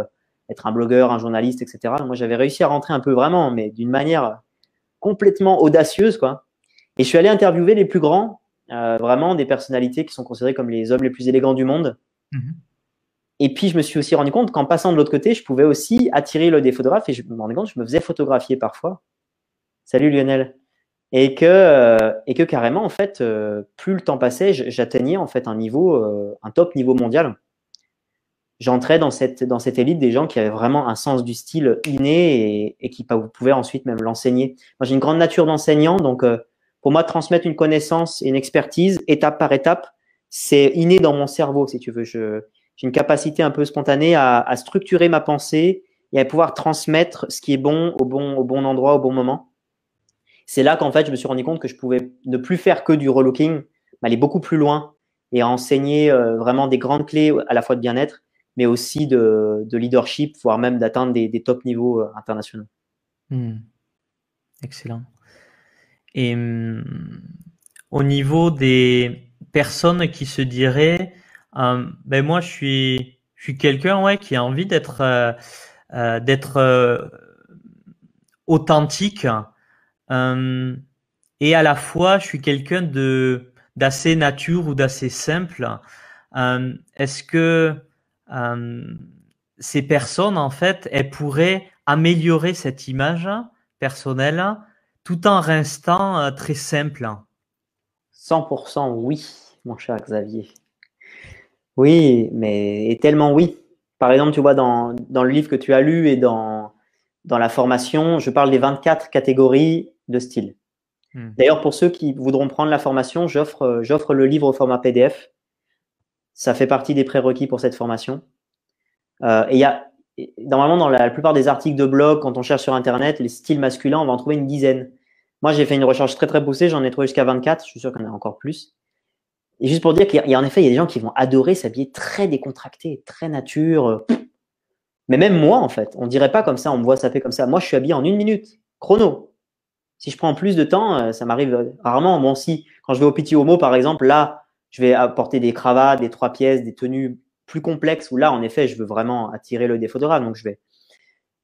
être un blogueur, un journaliste, etc. Moi, j'avais réussi à rentrer un peu vraiment, mais d'une manière complètement audacieuse, quoi. Et je suis allé interviewer les plus grands, vraiment des personnalités qui sont considérées comme les hommes les plus élégants du monde. Mhm. Et puis, je me suis aussi rendu compte qu'en passant de l'autre côté, je pouvais aussi attirer le des photographes et je me rendais compte que je me faisais photographier parfois. Salut Lionel. Et que, euh, et que carrément, en fait, euh, plus le temps passait, j'atteignais en fait un niveau, euh, un top niveau mondial. J'entrais dans cette, dans cette élite des gens qui avaient vraiment un sens du style inné et, qui pouvaient ensuite même l'enseigner. Moi, j'ai une grande nature d'enseignant, donc pour moi, transmettre une connaissance et une expertise étape par étape, c'est inné dans mon cerveau, si tu veux. J'ai une capacité un peu spontanée à, structurer ma pensée et à pouvoir transmettre ce qui est bon, au bon endroit, au bon moment. C'est là qu'en fait, je me suis rendu compte que je pouvais ne plus faire que du relooking, mais aller beaucoup plus loin et enseigner euh, vraiment des grandes clés à la fois de bien-être, mais aussi de, leadership, voire même d'atteindre des, top niveaux euh, internationaux. Hmm. Excellent. Et hum, au niveau des personnes qui se diraient euh, ben moi, je suis, je suis quelqu'un ouais, qui a envie d'être euh, euh d'être euh, authentique euh, et à la fois, je suis quelqu'un de d'assez nature ou d'assez simple. Est-ce que ces personnes, en fait, elles pourraient améliorer cette image personnelle tout en restant très simple? 100% oui, mon cher Xavier. Oui, mais tellement oui. Par exemple, tu vois, dans, dans le livre que tu as lu et dans, dans la formation, je parle des 24 catégories de style. Hmm. D'ailleurs, pour ceux qui voudront prendre la formation, j'offre, j'offre le livre au format PDF. Ça fait partie des prérequis pour cette formation. Euh, et il y a, normalement, dans la, plupart des articles de blog, quand on cherche sur Internet, les styles masculins, on va en trouver une dizaine. Moi, j'ai fait une recherche très, très poussée. J'en ai trouvé jusqu'à 24. Je suis sûr qu'il y en a encore plus. Et juste pour dire qu'il y a en effet, il y a des gens qui vont adorer s'habiller très décontracté, très nature. Mais même moi, en fait, on dirait pas comme ça, on me voit fait comme ça. Moi, je suis habillé en une minute, chrono. Si je prends plus de temps, euh, ça m'arrive rarement. Bon, si, quand je vais au petit homo, par exemple, là, je vais apporter des cravates, des trois pièces, des tenues plus complexes, où là, en effet, je veux vraiment attirer le des photographes. Donc, je vais,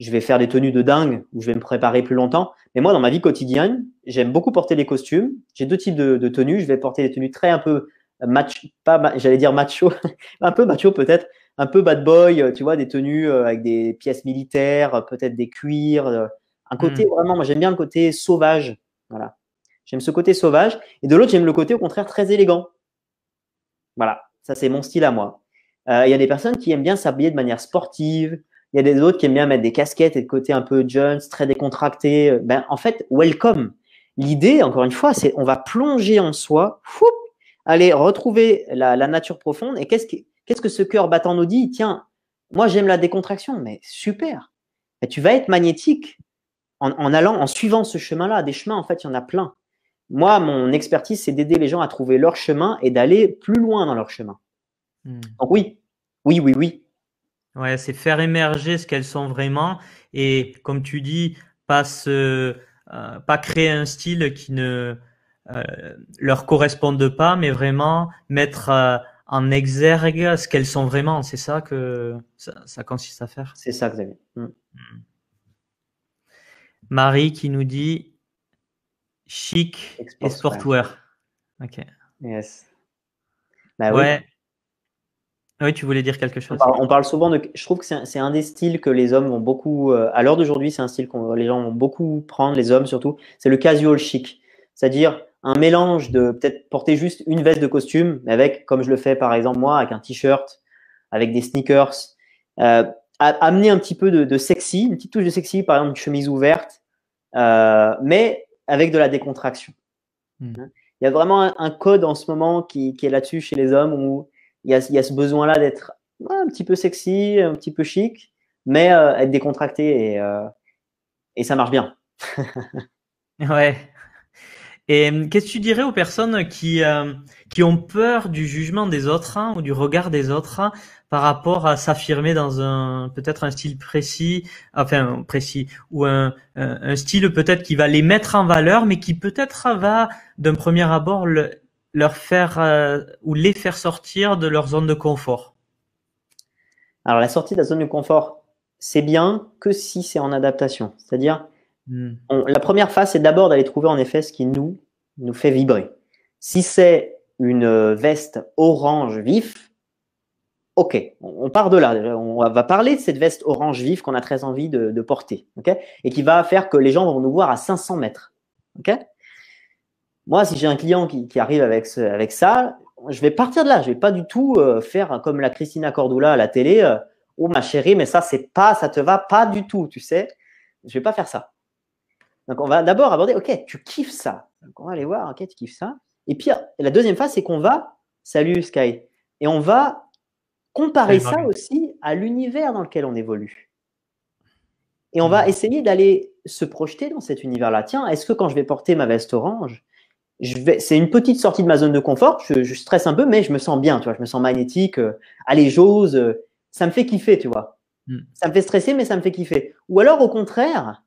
je vais faire des tenues de dingue, où je vais me préparer plus longtemps. Mais moi, dans ma vie quotidienne, j'aime beaucoup porter des costumes. J'ai deux types de, tenues. Je vais porter des tenues très un peu match, pas, j'allais dire macho, un peu macho peut-être, un peu bad boy, euh, tu vois, des tenues euh, avec des pièces militaires, euh, peut-être des cuirs, un côté hmm. vraiment, moi j'aime bien le côté sauvage, voilà. J'aime ce côté sauvage, et de l'autre j'aime le côté au contraire très élégant. Voilà, ça c'est mon style à moi. Il y a des personnes qui aiment bien s'habiller de manière sportive, il y a des autres qui aiment bien mettre des casquettes et de côté un peu Jones, très décontracté. Ben, en fait, welcome. L'idée, encore une fois, c'est on va plonger en soi, fou, aller retrouver la, nature profonde. Et qu'est-ce que, qu'est-ce que ce cœur battant nous dit? Tiens, moi j'aime la décontraction, mais super. tu vas être magnétique en, allant, en suivant ce chemin-là. Des chemins, en fait, il y en a plein. Moi, mon expertise, c'est d'aider les gens à trouver leur chemin et d'aller plus loin dans leur chemin. Hmm. Donc oui, oui, oui, oui. Ouais, c'est faire émerger ce qu'elles sont vraiment et, comme tu dis, pas se, euh, pas créer un style qui ne, euh, leur correspondent pas, mais vraiment mettre euh, en exergue ce qu'elles sont vraiment. C'est ça que ça, consiste à faire. C'est ça, Xavier. Mm. Mm. Marie qui nous dit chic et sportwear. Ok. Yes. Bah, ouais. Oui. tu voulais dire quelque chose. On parle, souvent de. Je trouve que c'est un, des styles que les hommes vont beaucoup. Euh, à l'heure d'aujourd'hui, c'est un style que les gens vont beaucoup prendre, les hommes surtout. C'est le casual chic. C'est-à-dire un mélange de peut-être porter juste une veste de costume, avec, comme je le fais par exemple moi, avec un t-shirt, avec des sneakers, euh, amener un petit peu de, sexy, une petite touche de sexy, par exemple une chemise ouverte, euh, mais avec de la décontraction. Hmm. Hein. Il y a vraiment un, code en ce moment qui, est là-dessus chez les hommes où il y a, ce besoin-là d'être un petit peu sexy, un petit peu chic, mais euh, être décontracté et, et ça marche bien. ouais. Et euh, qu'est-ce que tu dirais aux personnes qui, euh, qui ont peur du jugement des autres hein, ou du regard des autres hein, par rapport à s'affirmer dans un peut-être un style précis, enfin précis, ou un, un, style peut-être qui va les mettre en valeur, mais qui peut-être va d'un premier abord leur faire euh, ou les faire sortir de leur zone de confort. Alors la sortie de la zone de confort, c'est bien que si c'est en adaptation. C'est-à-dire, hmm. la première phase, c'est d'abord d'aller trouver en effet ce qui nous, nous fait vibrer. Si c'est une veste orange vif, ok, on part de là. On va parler de cette veste orange vif qu'on a très envie de, porter, et qui va faire que les gens vont nous voir à 500 mètres. Moi, si j'ai un client qui, arrive avec, ça, je vais partir de là. Je vais pas du tout euh, faire comme la Christina Cordula à la télé. Euh, oh ma chérie, mais ça c'est pas, ça te va pas du tout, tu sais. Je vais pas faire ça. Donc on va d'abord aborder. Ok, tu kiffes ça. On va aller voir. Ok, tu kiffes ça. Et puis, la deuxième phase, c'est qu'on va, salut Sky, et on va comparer ça aussi à l'univers dans lequel on évolue. Et on va mmh. essayer d'aller se projeter dans cet univers-là. Tiens, est-ce que quand je vais porter ma veste orange, c'est une petite sortie de ma zone de confort, je, stresse un peu, mais je me sens bien, tu vois, je me sens magnétique, euh, allez, j'ose, euh, ça me fait kiffer, tu vois. Mmh. Ça me fait stresser, mais ça me fait kiffer. Ou alors, au contraire,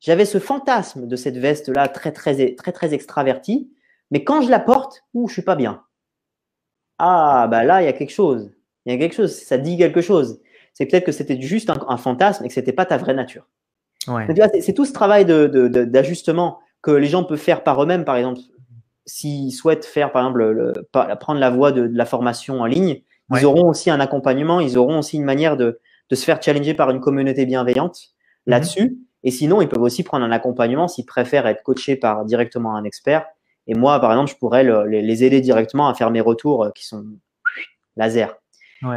j'avais ce fantasme de cette veste-là très, très, très, très extravertie, mais quand je la porte, ouh, je suis pas bien. Ah, bah là, il y a quelque chose. Il y a quelque chose, ça dit quelque chose. C'est peut-être que c'était juste un, fantasme et que c'était pas ta vraie nature. Ouais. C'est tout ce travail d'ajustement de, que les gens peuvent faire par eux-mêmes, par exemple. S'ils souhaitent faire, par exemple, le, prendre la voie de, la formation en ligne, ils auront aussi un accompagnement, ils auront aussi une manière de, se faire challenger par une communauté bienveillante mhm. là-dessus. Et sinon, ils peuvent aussi prendre un accompagnement s'ils préfèrent être coachés par directement un expert et moi, par exemple, je pourrais les, aider directement à faire mes retours euh, qui sont laser.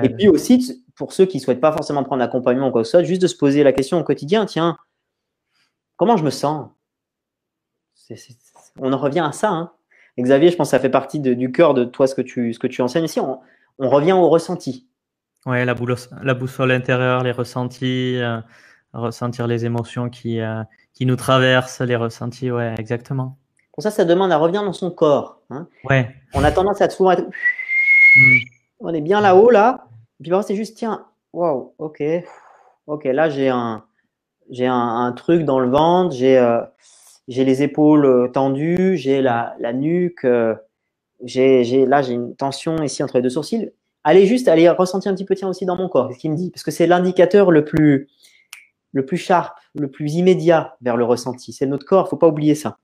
Et puis aussi, pour ceux qui ne souhaitent pas forcément prendre d'accompagnement ou quoi que ce soit, juste de se poser la question au quotidien, tiens, comment je me sens? On en revient à ça. Hein. Xavier, je pense que ça fait partie du cœur de toi, ce que tu, ce que tu enseignes ici. On, revient au ressenti. Oui, la, la, boussole intérieure, les ressentis, euh, ressentir les émotions qui, euh, qui nous traversent, les ressentis, ouais, exactement. Pour ça, ça demande à revenir dans son corps. Hein. Ouais. On a tendance à souvent être. Hmm. On est bien là-haut, là. Et puis c'est juste, tiens, waouh, ok. Ok, là, j'ai un, j'ai un, truc dans le ventre, j'ai, euh, j'ai les épaules euh, tendues, j'ai la, nuque, euh, j'ai, là, j'ai une tension ici entre les deux sourcils. Allez juste, allez ressentir un petit peu, tiens, aussi dans mon corps, ce qu'il me dit. Parce que c'est l'indicateur le plus, le plus sharp, le plus immédiat vers le ressenti. C'est notre corps, faut pas oublier ça.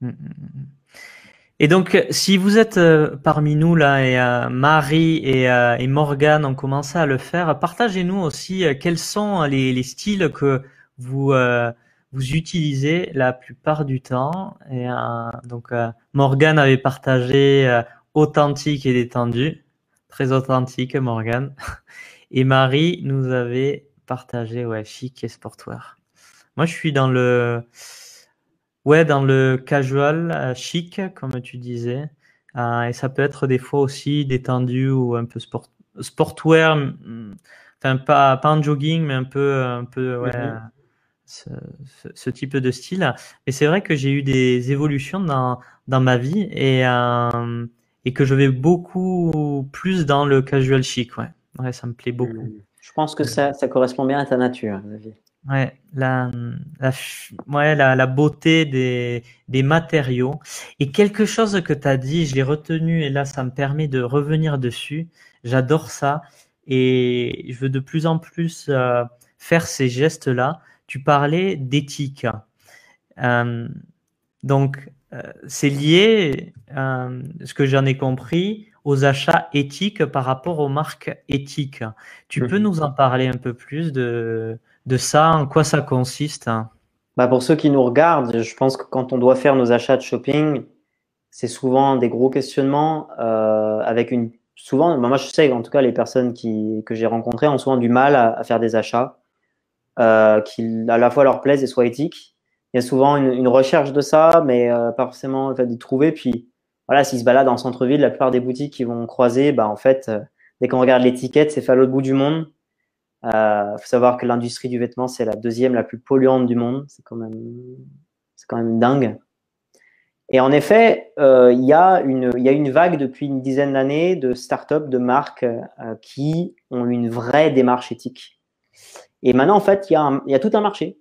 Mm, mm, mm, et donc, si vous êtes euh, parmi nous là, et euh, Marie et, euh, et Morgane ont commencé à le faire, partagez-nous aussi quels sont les, les, styles que vous vous utilisez la plupart du temps. Et donc, Morgane avait partagé authentique et détendu, très authentique, Morgane. Et Marie nous avait partagé ouais chic et sportwear. Moi, je suis dans le Ouais, dans le casual, euh, chic, comme tu disais. Euh, et ça peut être des fois aussi détendu ou un peu sport, sportwear, mm, enfin pas, pas en jogging, mais un peu, un peu ouais, mhm. ce, ce, type de style. Et c'est vrai que j'ai eu des évolutions dans, dans ma vie et, euh, et que je vais beaucoup plus dans le casual chic. Ouais, ouais ça me plaît beaucoup. Mhm. Je pense que ça, ça correspond bien à ta nature, vie. Ouais, la, la, ouais, la, la beauté des, des matériaux. Et quelque chose que tu as dit, je l'ai retenu et là, ça me permet de revenir dessus. J'adore ça et je veux de plus en plus euh, faire ces gestes-là. Tu parlais d'éthique. Euh, donc, euh, c'est lié, ce que j'en ai compris, aux achats éthiques par rapport aux marques éthiques. Tu peux mhm. nous en parler un peu plus de, de ça En quoi ça consiste bah Pour ceux qui nous regardent, je pense que quand on doit faire nos achats de shopping, c'est souvent des gros questionnements euh, avec une souvent bah, moi je sais en tout cas les personnes qui, que j'ai rencontrées ont souvent du mal à, faire des achats euh, qui à la fois leur plaisent et soient éthiques. Il y a souvent une, recherche de ça mais euh, pas forcément le fait d'y trouver. Puis voilà s'ils se baladent en centre-ville la plupart des boutiques qui vont croiser bah en fait euh, dès qu'on regarde l'étiquette c'est fait à l'autre bout du monde il euh, faut savoir que l'industrie du vêtement, c'est la deuxième la plus polluante du monde. C'est quand même, c'est quand même dingue. Et en effet, euh, il, y a une, il y a une vague depuis une dizaine d'années de startups, de marques euh, qui ont une vraie démarche éthique. Et maintenant, en fait, il y y a tout un marché.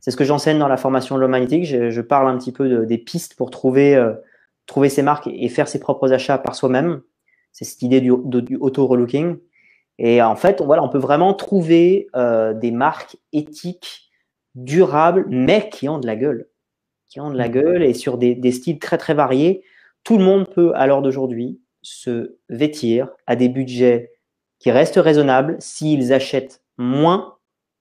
C'est ce que j'enseigne dans la formation de l'humanité. Je, je, parle un petit peu de, des pistes pour trouver, euh, trouver ses marques et faire ses propres achats par soi-même. C'est cette idée du, du auto-relooking. Et en fait, on, voilà, on peut vraiment trouver euh, des marques éthiques, durables, mais qui ont de la gueule qui ont de la mm. gueule et sur des, des styles très très variés. Tout le monde peut à l'heure d'aujourd'hui se vêtir à des budgets qui restent raisonnables s'ils achètent moins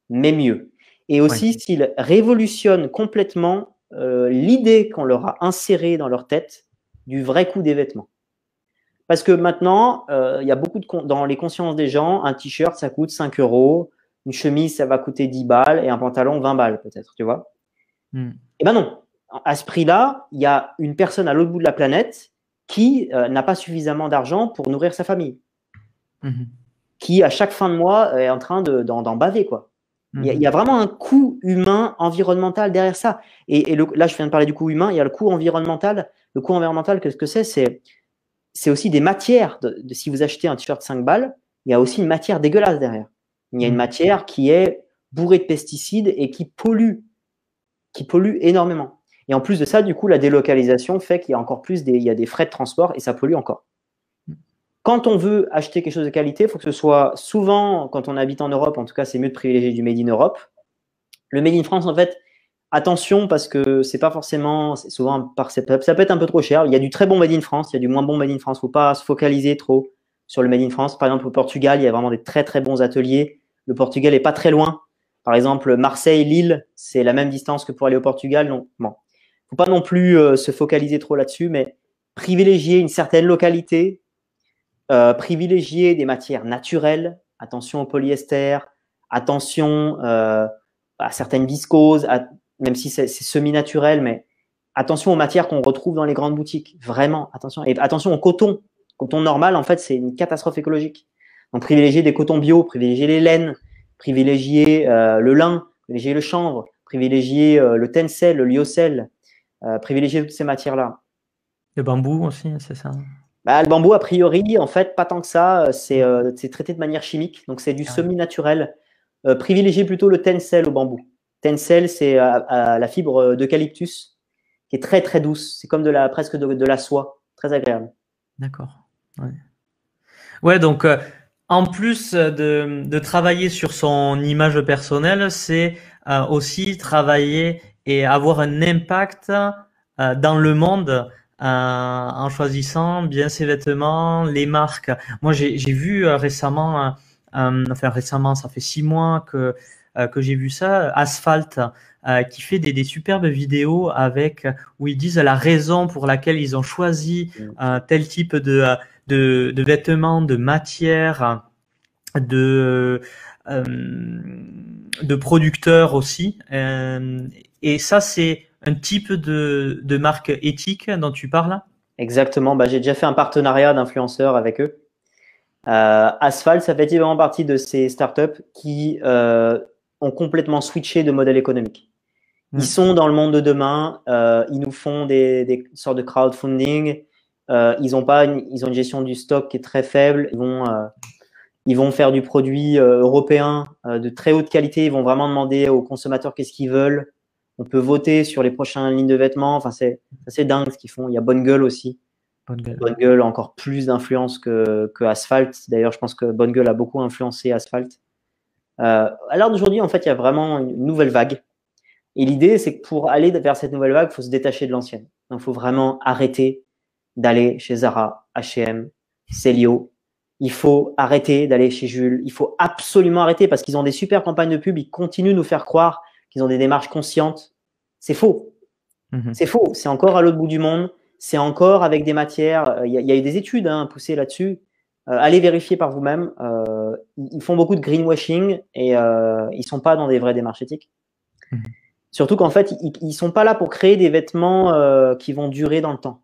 mais mieux. Et aussi s'ils révolutionnent complètement euh, l'idée qu'on leur a insérée dans leur tête du vrai coût des vêtements. Parce que maintenant, euh, il y a beaucoup de dans les consciences des gens, un t-shirt ça coûte 5 euros, une chemise ça va coûter 10 balles et un pantalon 20 balles peut-être, tu vois. Mm. Eh ben non, à ce prix-là, il y a une personne à l'autre bout de la planète qui euh, n'a pas suffisamment d'argent pour nourrir sa famille, mhm. qui à chaque fin de mois est en train d'en baver quoi. il, y a, vraiment un coût humain, environnemental derrière ça. Et, là, je viens de parler du coût humain. Il y a le coût environnemental. Le coût environnemental, qu'est-ce que c'est? C'est aussi des matières. De, si vous achetez un t-shirt 5 balles, il y a aussi une matière dégueulasse derrière. Il y a une mhm. matière qui est bourrée de pesticides et qui pollue, qui pollue énormément. Et en plus de ça, du coup, la délocalisation fait qu'il y a encore plus des, il y a des frais de transport et ça pollue encore. Quand on veut acheter quelque chose de qualité, il faut que ce soit souvent, quand on habite en Europe, en tout cas, c'est mieux de privilégier du Made in Europe. Le Made in France, en fait, attention parce que c'est pas forcément, c'est souvent ça peut être un peu trop cher. Il y a du très bon Made in France, il y a du moins bon Made in France. Faut pas se focaliser trop sur le Made in France. Par exemple, au Portugal, il y a vraiment des très très bons ateliers. Le Portugal est pas très loin. Par exemple, Marseille, Lille, c'est la même distance que pour aller au Portugal. Donc, bon, faut pas non plus euh, se focaliser trop là-dessus, mais privilégier une certaine localité, euh, privilégier des matières naturelles, attention au polyester, attention euh, à certaines viscoses, même si c'est semi-naturel, mais attention aux matières qu'on retrouve dans les grandes boutiques, vraiment, attention. Et attention au coton. Coton normal, en fait, c'est une catastrophe écologique. Donc, privilégier des cotons bio, privilégier les laines, privilégier le lin, privilégier le chanvre, privilégier le tencel, le lyocell, euh, privilégier toutes ces matières-là. Le bambou aussi, c'est ça? Bah, Le bambou, a priori, en fait, pas tant que ça. Euh, c'est traité de manière chimique, donc c'est du ah semi-naturel. Euh, privilégiez plutôt le tencel au bambou. Tencel, c'est la fibre d'eucalyptus qui est très très douce. C'est comme de la, presque de, la soie, très agréable. D'accord. Ouais. donc en plus de, travailler sur son image personnelle, c'est aussi travailler et avoir un impact euh, dans le monde euh, en choisissant bien ses vêtements, les marques. Moi, j'ai vu euh, récemment, enfin récemment, ça fait six mois que que j'ai vu ça, Asphalt, qui fait des, des, superbes vidéos avec où ils disent la raison pour laquelle ils ont choisi mm. tel type de, de, de vêtements, de matière, de de producteurs aussi. Et ça, c'est un type de, de marque éthique dont tu parles? Exactement. Bah, j'ai déjà fait un partenariat d'influenceurs avec eux. Euh, Asphalt, ça fait vraiment partie de ces startups qui euh, ont complètement switché de modèle économique. Ils hmm. sont dans le monde de demain. Euh, ils nous font des, des, sortes de crowdfunding. Euh, ils ont pas, une, ils ont une gestion du stock qui est très faible. Ils vont, euh, ils vont faire du produit européen de très haute qualité. Ils vont vraiment demander aux consommateurs qu'est-ce qu'ils veulent. On peut voter sur les prochaines lignes de vêtements. Enfin, c'est assez dingue ce qu'ils font. Il y a Bonne Gueule aussi. Bonne Gueule, Bonne Gueule encore plus d'influence que, que Asphalt. D'ailleurs, je pense que Bonne Gueule a beaucoup influencé Asphalt. Euh, à l'heure d'aujourd'hui, en fait, il y a vraiment une nouvelle vague. Et l'idée, c'est que pour aller vers cette nouvelle vague, il faut se détacher de l'ancienne. Donc, il faut vraiment arrêter d'aller chez Zara, H&M, Celio. Il faut arrêter d'aller chez Jules. Il faut absolument arrêter parce qu'ils ont des super campagnes de pub. Ils continuent de nous faire croire qu'ils ont des démarches conscientes. C'est faux. Mhm. C'est faux. C'est encore à l'autre bout du monde. C'est encore avec des matières. Euh, il y, a eu des études hein, poussées là-dessus. Euh, allez vérifier par vous-même. Euh, ils font beaucoup de greenwashing et euh, ils sont pas dans des vraies démarches éthiques. Mhm. Surtout qu'en fait, ils, ils sont pas là pour créer des vêtements euh, qui vont durer dans le temps.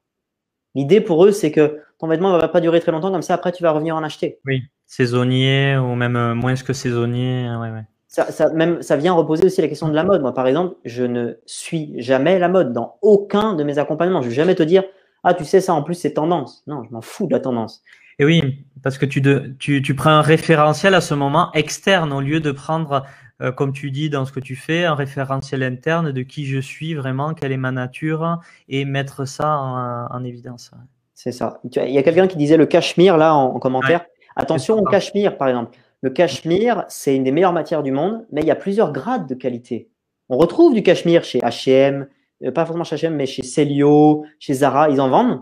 L'idée pour eux, c'est que ton vêtement ne va pas durer très longtemps, comme ça après tu vas revenir en acheter. Oui, saisonnier ou même moins que saisonnier. Ouais, ouais. ça, même, ça vient reposer aussi la question de la mode. Moi, par exemple, je ne suis jamais la mode dans aucun de mes accompagnements. Je ne vais jamais te dire, ah, tu sais, ça en plus, c'est tendance. Non, je m'en fous de la tendance. Et oui, parce que tu, tu, tu, prends un référentiel à ce moment externe au lieu de prendre, euh, comme tu dis dans ce que tu fais, un référentiel interne de qui je suis vraiment, quelle est ma nature et mettre ça en, évidence. C'est ça. Il y a quelqu'un qui disait le cachemire là en, commentaire. Attention au cachemire, par exemple. Le cachemire, c'est une des meilleures matières du monde, mais il y a plusieurs grades de qualité. On retrouve du cachemire chez H&M, pas forcément chez H&M, mais chez Celio, chez Zara, ils en vendent.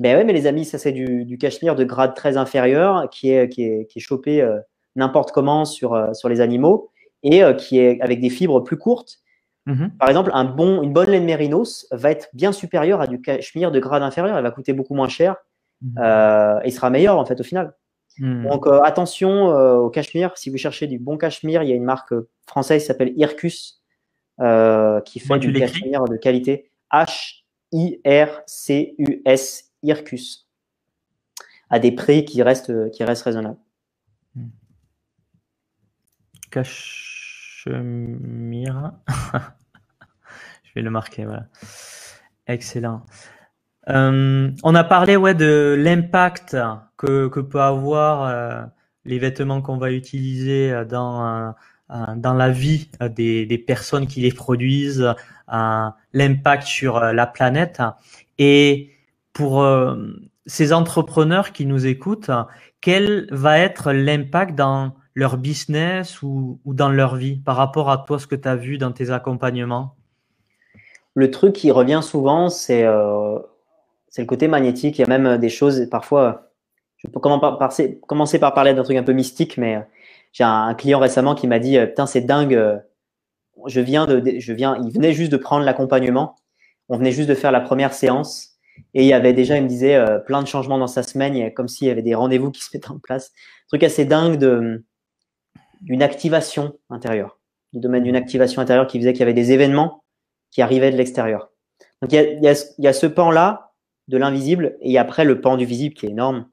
Ben ouais, mais les amis, ça c'est du, cachemire de grade très inférieur qui est, qui est, qui est chopé euh, n'importe comment sur, euh, sur les animaux et qui est avec des fibres plus courtes. Mm-hmm. Par exemple, un bon, une bonne laine mérinos va être bien supérieure à du cachemire de grade inférieur. Elle va coûter beaucoup moins cher mm-hmm. et sera meilleure en fait au final. Hmm. Donc euh, attention euh, au cachemire. Si vous cherchez du bon cachemire, il y a une marque euh, française qui s'appelle Ircus qui fait du cachemire de qualité. H-I-R-C-U-S, Ircus. À des prix qui restent, qui restent raisonnables. Hmm. Cachemire. Je vais le marquer, voilà. Excellent. Euh, on a parlé ouais, de l'impact que, que peut avoir euh, les vêtements qu'on va utiliser euh, dans, dans la vie des, des personnes qui les produisent, l'impact sur la planète. Et pour ces entrepreneurs qui nous écoutent, quel va être l'impact dans leur business ou, dans leur vie par rapport à toi, ce que tu as vu dans tes accompagnements? Le truc qui revient souvent, c'est c'est le côté magnétique. Il y a même euh, des choses, parfois, je peux commencer par parler d'un truc un peu mystique, mais euh, j'ai un, client récemment qui m'a dit euh, Putain, c'est dingue, je viens de, je viens, il venait juste de prendre l'accompagnement, on venait juste de faire la première séance. Et il y avait déjà, il me disait, plein de changements dans sa semaine, comme s'il y avait des rendez-vous qui se mettaient en place. Un truc assez dingue de, d'une activation intérieure, du domaine d'une activation intérieure qui faisait qu'il y avait des événements qui arrivaient de l'extérieur. Donc il y a, ce pan-là de l'invisible et après le pan du visible qui est énorme.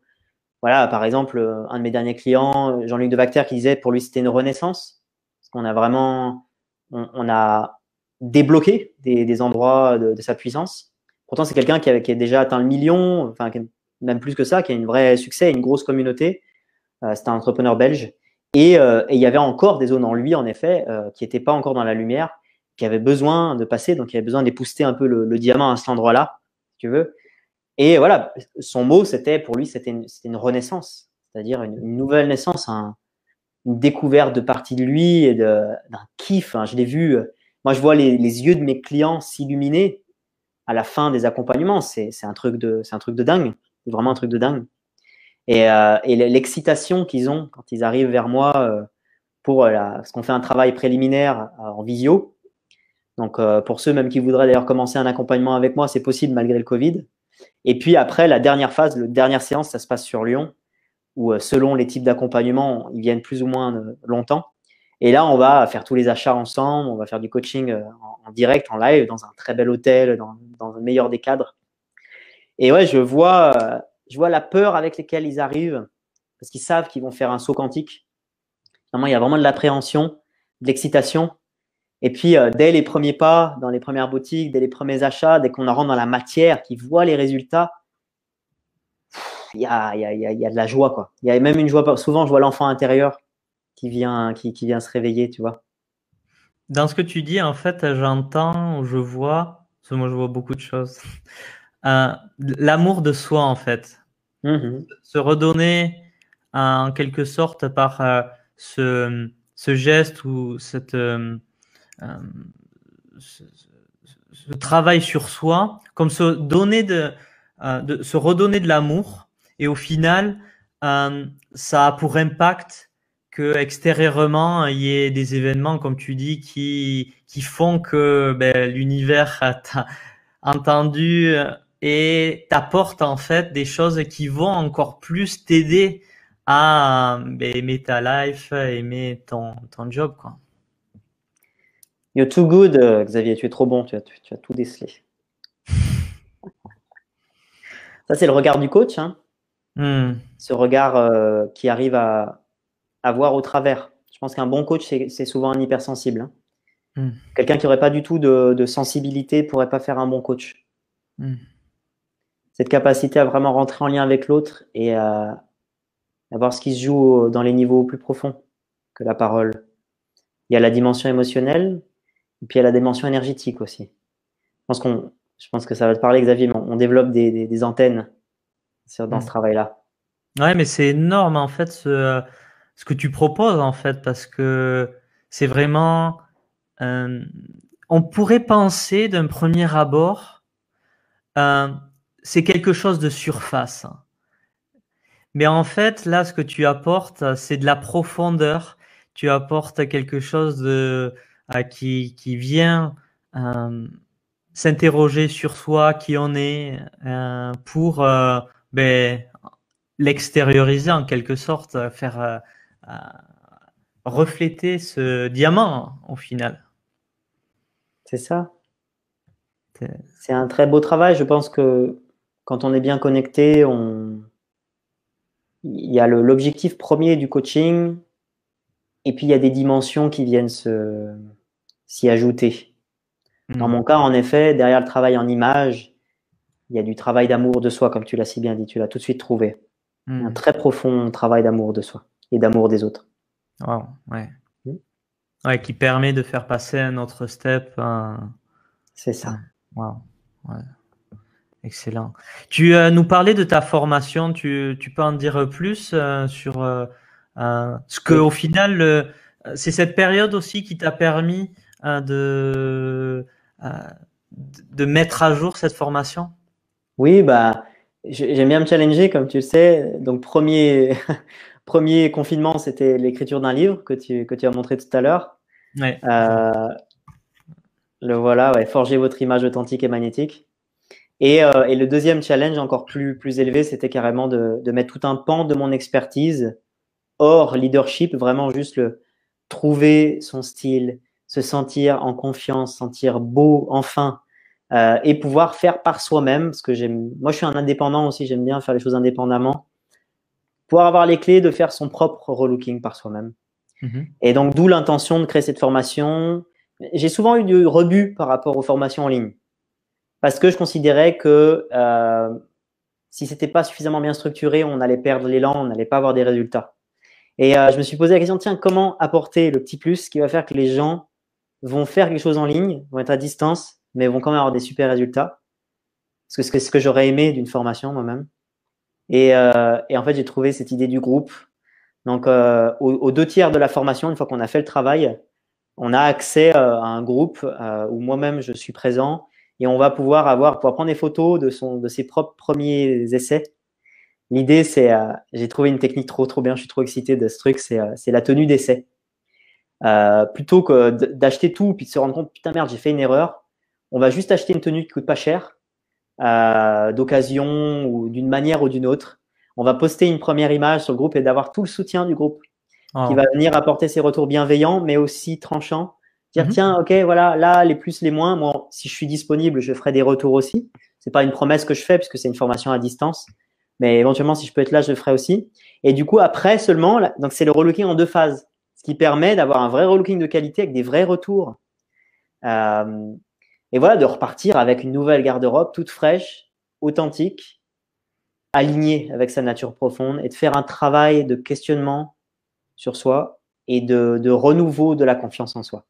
Voilà, par exemple, euh, un de mes derniers clients, euh, Jean-Luc Devacter, qui disait pour lui c'était une renaissance. Parce qu'on a vraiment, on, a débloqué des, endroits de, sa puissance. Pourtant, c'est quelqu'un qui, a déjà atteint le million, enfin, même plus que ça, qui a un vrai succès, une grosse communauté. Euh, c'est un entrepreneur belge. Et, il y avait encore des zones en lui, en effet, qui n'étaient pas encore dans la lumière, qui avaient besoin de passer. Donc, il avait besoin d'épouster un peu le, le diamant à cet endroit-là, si tu veux. Et voilà, son mot, c'était pour lui, c'était une, renaissance, c'est-à-dire une, nouvelle naissance, une découverte de partie de lui et d'un kiff. Hein. Je l'ai vu, moi, je vois les, yeux de mes clients s'illuminer à la fin des accompagnements. C'est un truc de, un truc de dingue, vraiment un truc de dingue. Et, euh, l'excitation qu'ils ont quand ils arrivent vers moi euh, pour la, parce qu'on fait un travail préliminaire euh, en visio. Donc, pour ceux même qui voudraient d'ailleurs commencer un accompagnement avec moi, c'est possible malgré le Covid. Et puis après, la dernière phase, la dernière séance, ça se passe sur Lyon, où euh, selon les types d'accompagnement, ils viennent plus ou moins euh, longtemps. Et là, on va faire tous les achats ensemble, on va faire du coaching euh, en, direct, en live, dans un très bel hôtel, dans, le meilleur des cadres. Et ouais, je vois, je vois la peur avec laquelle ils arrivent, parce qu'ils savent qu'ils vont faire un saut quantique. Vraiment, il y a vraiment de l'appréhension, de l'excitation. Et puis, euh, dès les premiers pas, dans les premières boutiques, dès les premiers achats, dès qu'on rentre dans la matière, qu'ils voient les résultats, il y a, y, a, y a, de la joie. quoi. Il y a même une joie. Souvent, je vois l'enfant intérieur qui vient, qui, qui, vient se réveiller, tu vois. Dans ce que tu dis, en fait, j'entends, je vois, parce que moi, je vois beaucoup de choses. Euh, l'amour de soi, en fait. Mmh se redonner, en quelque sorte, par euh, ce, ce, geste ou cette euh, ce, travail sur soi, comme se donner de, euh, de se redonner de l'amour. Et au final, euh, ça a pour impact que extérieurement il y ait des événements, comme tu dis, qui qui font que ben, l'univers t'a entendu et t'apporte en fait des choses qui vont encore plus t'aider à ben, aimer ta life, aimer ton ton job, quoi. You're too good, euh, Xavier, tu es trop bon, tu as, tu, as tout décelé. Ça, c'est le regard du coach. Hein. Hmm. Ce regard euh, qui arrive à, à, voir au travers. Je pense qu'un bon coach, c'est souvent un hypersensible. Hein. Hmm. Quelqu'un qui n'aurait pas du tout de, de sensibilité pourrait pas faire un bon coach. Hmm. Cette capacité à vraiment rentrer en lien avec l'autre et à, voir ce qui se joue dans les niveaux plus profonds que la parole. Il y a la dimension émotionnelle, et puis il y a la dimension énergétique aussi. Je pense, qu'on, je pense que ça va te parler, Xavier, mais on développe des, antennes dans ce hmm. travail-là. Ouais, mais c'est énorme en fait ce, ce que tu proposes en fait, parce que c'est vraiment. Euh, on pourrait penser d'un premier abord, euh, c'est quelque chose de surface. Mais en fait, là, ce que tu apportes, c'est de la profondeur. Tu apportes quelque chose de, euh, qui, qui vient s'interroger sur soi, qui on est, pour ben, l'extérioriser en quelque sorte, faire refléter ce diamant au final. C'est ça. C'est un très beau travail. Je pense que quand on est bien connecté, on... il y a l'objectif premier du coaching, et puis il y a des dimensions qui viennent s'y ajouter. Dans hmm. mon cas, en effet, derrière le travail en image, il y a du travail d'amour de soi, comme tu l'as si bien dit, tu l'as tout de suite trouvé. Hmm. Un très profond travail d'amour de soi et d'amour des autres. Wow, ouais. Hmm. Ouais, qui permet de faire passer un autre step. C'est ça. Wow, ouais. Excellent. Tu euh, nous parlais de ta formation, tu, tu peux en dire plus euh, sur euh, ce que au final, c'est cette période aussi qui t'a permis de de mettre à jour cette formation? Oui, bah, j'aime bien me challenger, comme tu le sais. Donc, premier, premier confinement, c'était l'écriture d'un livre que tu, que tu as montré tout à l'heure. Euh, le voilà, ouais, forger votre image authentique et magnétique. Et, euh, et le deuxième challenge, encore plus, plus élevé, c'était carrément de, de, mettre tout un pan de mon expertise hors leadership, vraiment juste le trouver son style, se sentir en confiance, sentir beau enfin, euh, et pouvoir faire par soi-même, parce que j'aime, moi je suis un indépendant aussi, j'aime bien faire les choses indépendamment, pouvoir avoir les clés de faire son propre relooking par soi-même. Mhm. Et donc d'où l'intention de créer cette formation. J'ai souvent eu du rebut par rapport aux formations en ligne, parce que je considérais que euh, si c'était pas suffisamment bien structuré, on allait perdre l'élan, on n'allait pas avoir des résultats. Et euh, je me suis posé la question, tiens, comment apporter le petit plus qui va faire que les gens vont faire quelque chose en ligne, vont être à distance, mais vont quand même avoir des super résultats? Parce que c'est ce que j'aurais aimé d'une formation moi-même. Et, euh, et, en fait, j'ai trouvé cette idée du groupe. Donc, euh, aux, deux tiers de la formation, une fois qu'on a fait le travail, on a accès euh, à un groupe euh, où moi-même je suis présent et on va pouvoir avoir, pouvoir prendre des photos de son, de ses propres premiers essais. L'idée, c'est, euh, j'ai trouvé une technique trop, trop bien. Je suis trop excité de ce truc. C'est, c'est la tenue d'essai. Euh, plutôt que d'acheter tout puis de se rendre compte putain merde j'ai fait une erreur on va juste acheter une tenue qui coûte pas cher euh, d'occasion ou d'une manière ou d'une autre on va poster une première image sur le groupe et d'avoir tout le soutien du groupe qui ah. va venir apporter ses retours bienveillants mais aussi tranchants dire mhm. tiens ok voilà là les plus les moins moi si je suis disponible je ferai des retours aussi c'est pas une promesse que je fais puisque c'est une formation à distance mais éventuellement si je peux être là je le ferai aussi et du coup après seulement donc c'est le relooking en deux phases ce qui permet d'avoir un vrai relooking de qualité avec des vrais retours. Euh, et voilà, de repartir avec une nouvelle garde-robe toute fraîche, authentique, alignée avec sa nature profonde et de faire un travail de questionnement sur soi et de, renouveau de la confiance en soi.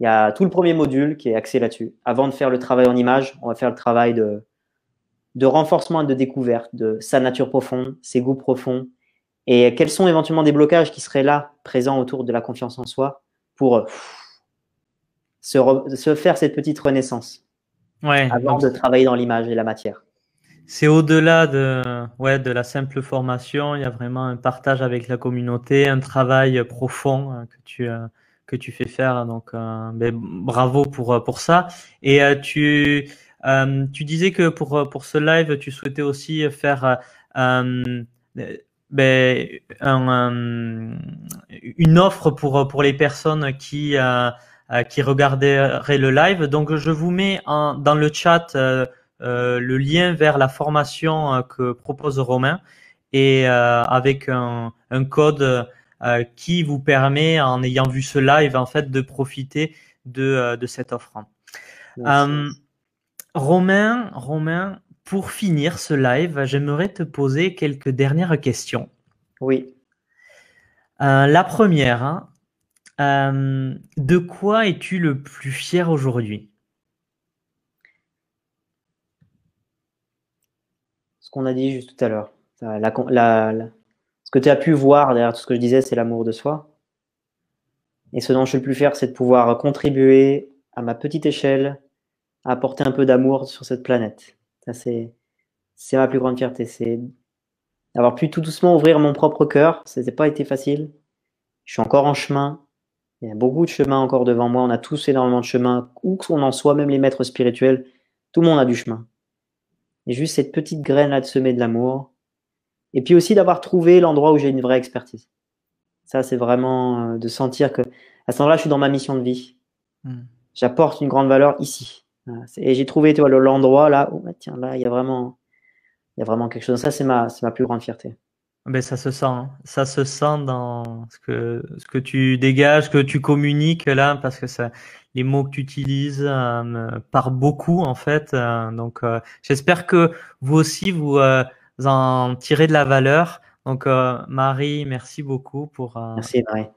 Il y a tout le premier module qui est axé là-dessus. Avant de faire le travail en image, on va faire le travail de, renforcement et de découverte de sa nature profonde, ses goûts profonds, et quels sont éventuellement des blocages qui seraient là, présents autour de la confiance en soi, pour se, faire cette petite renaissance ouais, avant de travailler dans l'image et la matière. C'est au-delà de, ouais, de la simple formation, il y a vraiment un partage avec la communauté, un travail profond euh, que tu, euh, que tu fais faire. Donc, ben, bravo pour, pour ça. Et tu, tu disais que pour, pour ce live, tu souhaitais aussi faire ben, une offre pour, pour les personnes qui, euh, euh, qui regarderaient le live. Donc, je vous mets en, dans le chat euh, le lien vers la formation que propose Romain et avec un, un code qui vous permet, en ayant vu ce live, en fait, de profiter de, de cette offre. Romain, Romain, pour finir ce live, j'aimerais te poser quelques dernières questions. Oui. la première, hein, de quoi es-tu le plus fier aujourd'hui? Ce qu'on a dit juste tout à l'heure. ce que tu as pu voir derrière tout ce que je disais, c'est l'amour de soi. Et ce dont je suis le plus fier, c'est de pouvoir contribuer à ma petite échelle à apporter un peu d'amour sur cette planète. Ça, c'est, c'est ma plus grande fierté. C'est d'avoir pu tout doucement ouvrir mon propre cœur. Ça n'a pas été facile. Je suis encore en chemin. Il y a beaucoup de chemin encore devant moi. On a tous énormément de chemin. Où qu'on en soit, même les maîtres spirituels, tout le monde a du chemin. Et juste cette petite graine là de semer de l'amour. Et puis aussi d'avoir trouvé l'endroit où j'ai une vraie expertise. Ça, c'est vraiment euh, de sentir que à ce moment-là, je suis dans ma mission de vie. Hmm. J'apporte une grande valeur ici. Et j'ai trouvé tu vois, l'endroit là où, bah, tiens, là, il y a vraiment, il y a vraiment quelque chose. Ça, c'est ma, ma plus grande fierté. Mais ça se sent, hein. ça se sent dans ce que, ce que tu dégages, ce que tu communiques là, parce que ça, les mots que tu utilises euh, parlent beaucoup en fait. Euh, donc, euh, j'espère que vous aussi vous euh, en tirez de la valeur. Donc, Marie, merci beaucoup pour. merci Marie.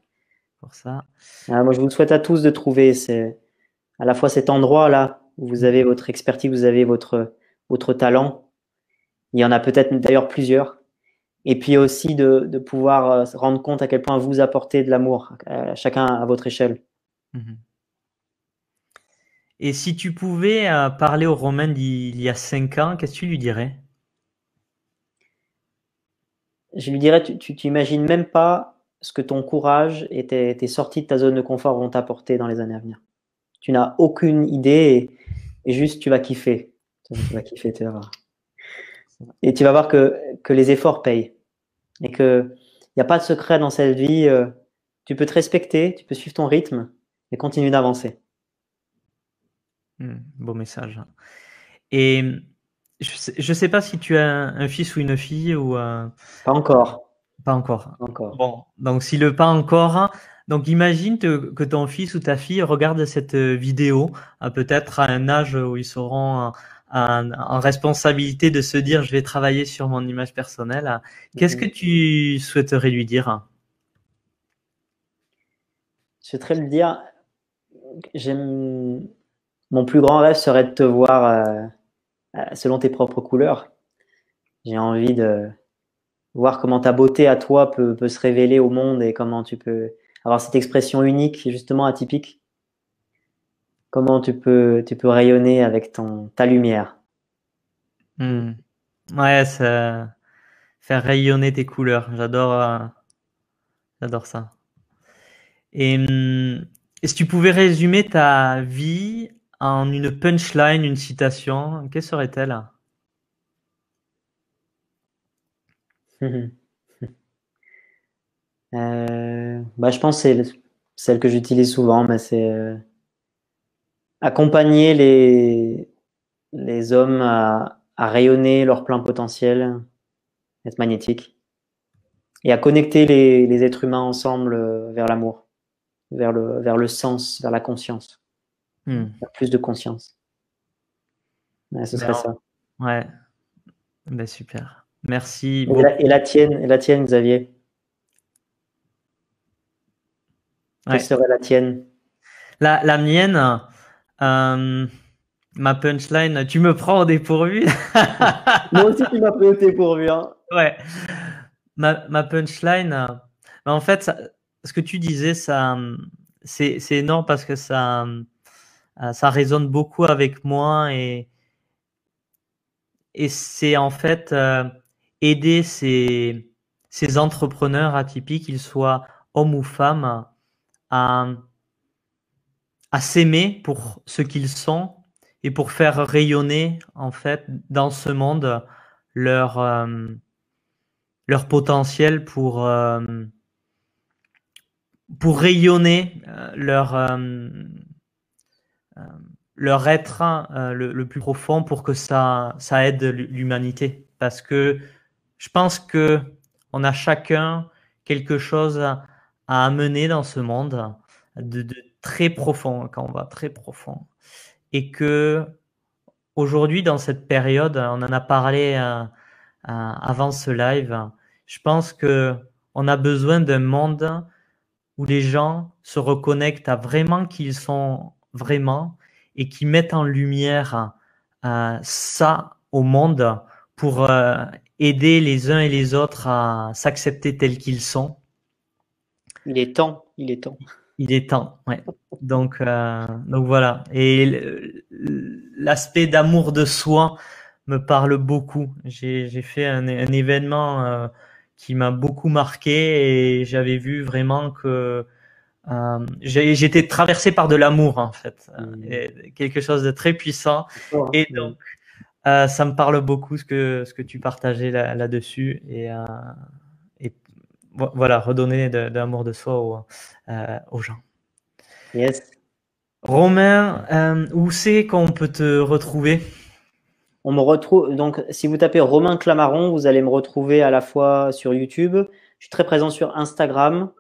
Pour ça. Ah, moi, je vous souhaite à tous de trouver à la fois cet endroit là où vous avez votre expertise, vous avez votre, votre talent. Il y en a peut-être d'ailleurs plusieurs. Et puis aussi de, de, pouvoir euh, se rendre compte à quel point vous apportez de l'amour, euh, chacun à votre échelle. Mhm. Et si tu pouvais euh, parler au Romain d'il y a cinq ans, qu'est-ce que tu lui dirais? Je lui dirais, tu n'imagines même pas ce que ton courage et tes, tes sorties de ta zone de confort vont t'apporter dans les années à venir. Tu n'as aucune idée et juste tu vas kiffer. Tu vas kiffer, tu vas voir. Et tu vas voir que, que les efforts payent. Et qu'il n'y a pas de secret dans cette vie. Euh, tu peux te respecter, tu peux suivre ton rythme et continuer d'avancer. Hmm, beau message. Et je ne sais, pas si tu as un, fils ou une fille ou. Euh, pas encore. Pas encore. encore. Bon, donc si le pas encore, donc imagine que ton fils ou ta fille regarde cette euh, vidéo, peut-être à un âge où ils seront en, responsabilité de se dire je vais travailler sur mon image personnelle. Qu'est-ce que tu souhaiterais lui dire? Je souhaiterais lui dire mon plus grand rêve serait de te voir euh, euh, selon tes propres couleurs. J'ai envie de voir comment ta beauté à toi peut, peut se révéler au monde et comment tu peux avoir cette expression unique, justement atypique Comment tu peux, tu peux rayonner avec ton, ta lumière? Hmm. Ouais, ça... faire rayonner tes couleurs. J'adore, euh, j'adore ça. Et hmm, si tu pouvais résumer ta vie en une punchline, une citation, quelle serait-elle? Euh, bah, je pense que c'est celle que j'utilise souvent, mais c'est euh, accompagner les, les hommes à, à, rayonner leur plein potentiel, être magnétique, et à connecter les, les êtres humains ensemble euh, vers l'amour, vers le, vers le sens, vers la conscience, hmm. vers plus de conscience. ce serait ça. Ouais, ben, super. Merci. Et la, et la, tienne, et la tienne, Xavier? Quelle serait la tienne? La, la, mienne, euh, ma punchline, tu me prends au dépourvu. Moi aussi, tu m'as pris au dépourvu. Hein. Ouais. Ma, ma punchline, euh, en fait, ça, ce que tu disais, ça, c'est, c'est énorme parce que ça, euh, ça résonne beaucoup avec moi et, et c'est en fait aider ces, ces entrepreneurs atypiques, qu'ils soient hommes ou femmes, à, à s'aimer pour ce qu'ils sont et pour faire rayonner en fait dans ce monde leur euh, leur potentiel pour euh, pour rayonner euh, leur leur être le, le, plus profond pour que ça ça aide l'humanité. Parce que je pense que on a chacun quelque chose à, amener dans ce monde de, très profond, quand on va très profond. Et que aujourd'hui, dans cette période, on en a parlé euh, euh, avant ce live, je pense que on a besoin d'un monde où les gens se reconnectent à vraiment qui ils sont vraiment et qui mettent en lumière euh, ça au monde pour aider les uns et les autres à s'accepter tels qu'ils sont. Il est temps, il est temps. Il est temps, ouais. Donc, euh, donc voilà. Et l'aspect d'amour de soi me parle beaucoup. J'ai fait un, un événement euh, qui m'a beaucoup marqué et j'avais vu vraiment que euh, j'étais traversé par de l'amour en fait, mmh. quelque chose de très puissant. Et donc, ça me parle beaucoup ce que ce que tu partageais là-dessus et voilà redonner de, de l'amour de soi aux, euh, aux, gens. Yes. Romain, euh, où c'est qu'on peut te retrouver? On me retrouve donc si vous tapez Romain Clamaron, vous allez me retrouver à la fois sur YouTube. Je suis très présent sur Instagram,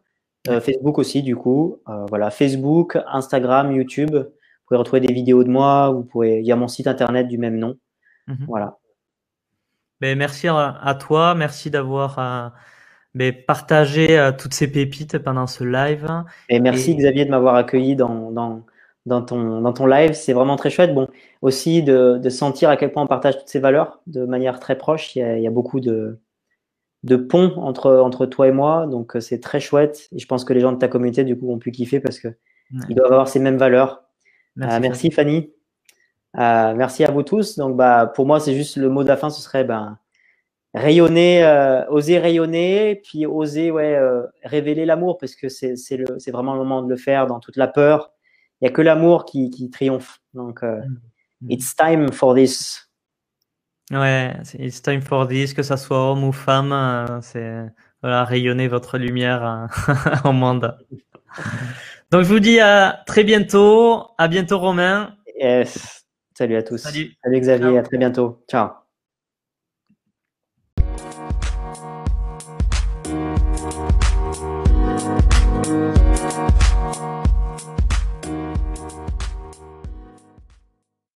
euh, Facebook aussi du coup. voilà Facebook, Instagram, YouTube. Vous pouvez retrouver des vidéos de moi. Vous pouvez. Il y a mon site internet du même nom. Mhm. Voilà. Ben, merci à, toi, merci d'avoir euh, ben, partagé euh, toutes ces pépites pendant ce live. Et merci Xavier de m'avoir accueilli dans, dans, dans, ton, dans ton live, c'est vraiment très chouette. Bon, aussi de, de, sentir à quel point on partage toutes ces valeurs de manière très proche. Il y a, il y a beaucoup de, de ponts entre, entre toi et moi, donc euh, c'est très chouette. Et je pense que les gens de ta communauté, du coup, ont pu kiffer parce que ils doivent avoir ces mêmes valeurs. Merci, merci Fanny. Euh, merci à vous tous. Donc, bah, pour moi, c'est juste le mot de la fin, ce serait ben, rayonner, euh, oser rayonner, puis oser ouais, euh, révéler l'amour, parce que c'est vraiment le moment de le faire dans toute la peur. Il n'y a que l'amour qui, qui, triomphe. Donc, mm. Mm. it's time for this. Ouais, it's time for this, que ça soit homme ou femme, c'est voilà, rayonner votre lumière au monde. Donc, je vous dis à très bientôt. À bientôt, Romain. Yes. Salut à tous. Salut, Xavier, à très bientôt. Ciao.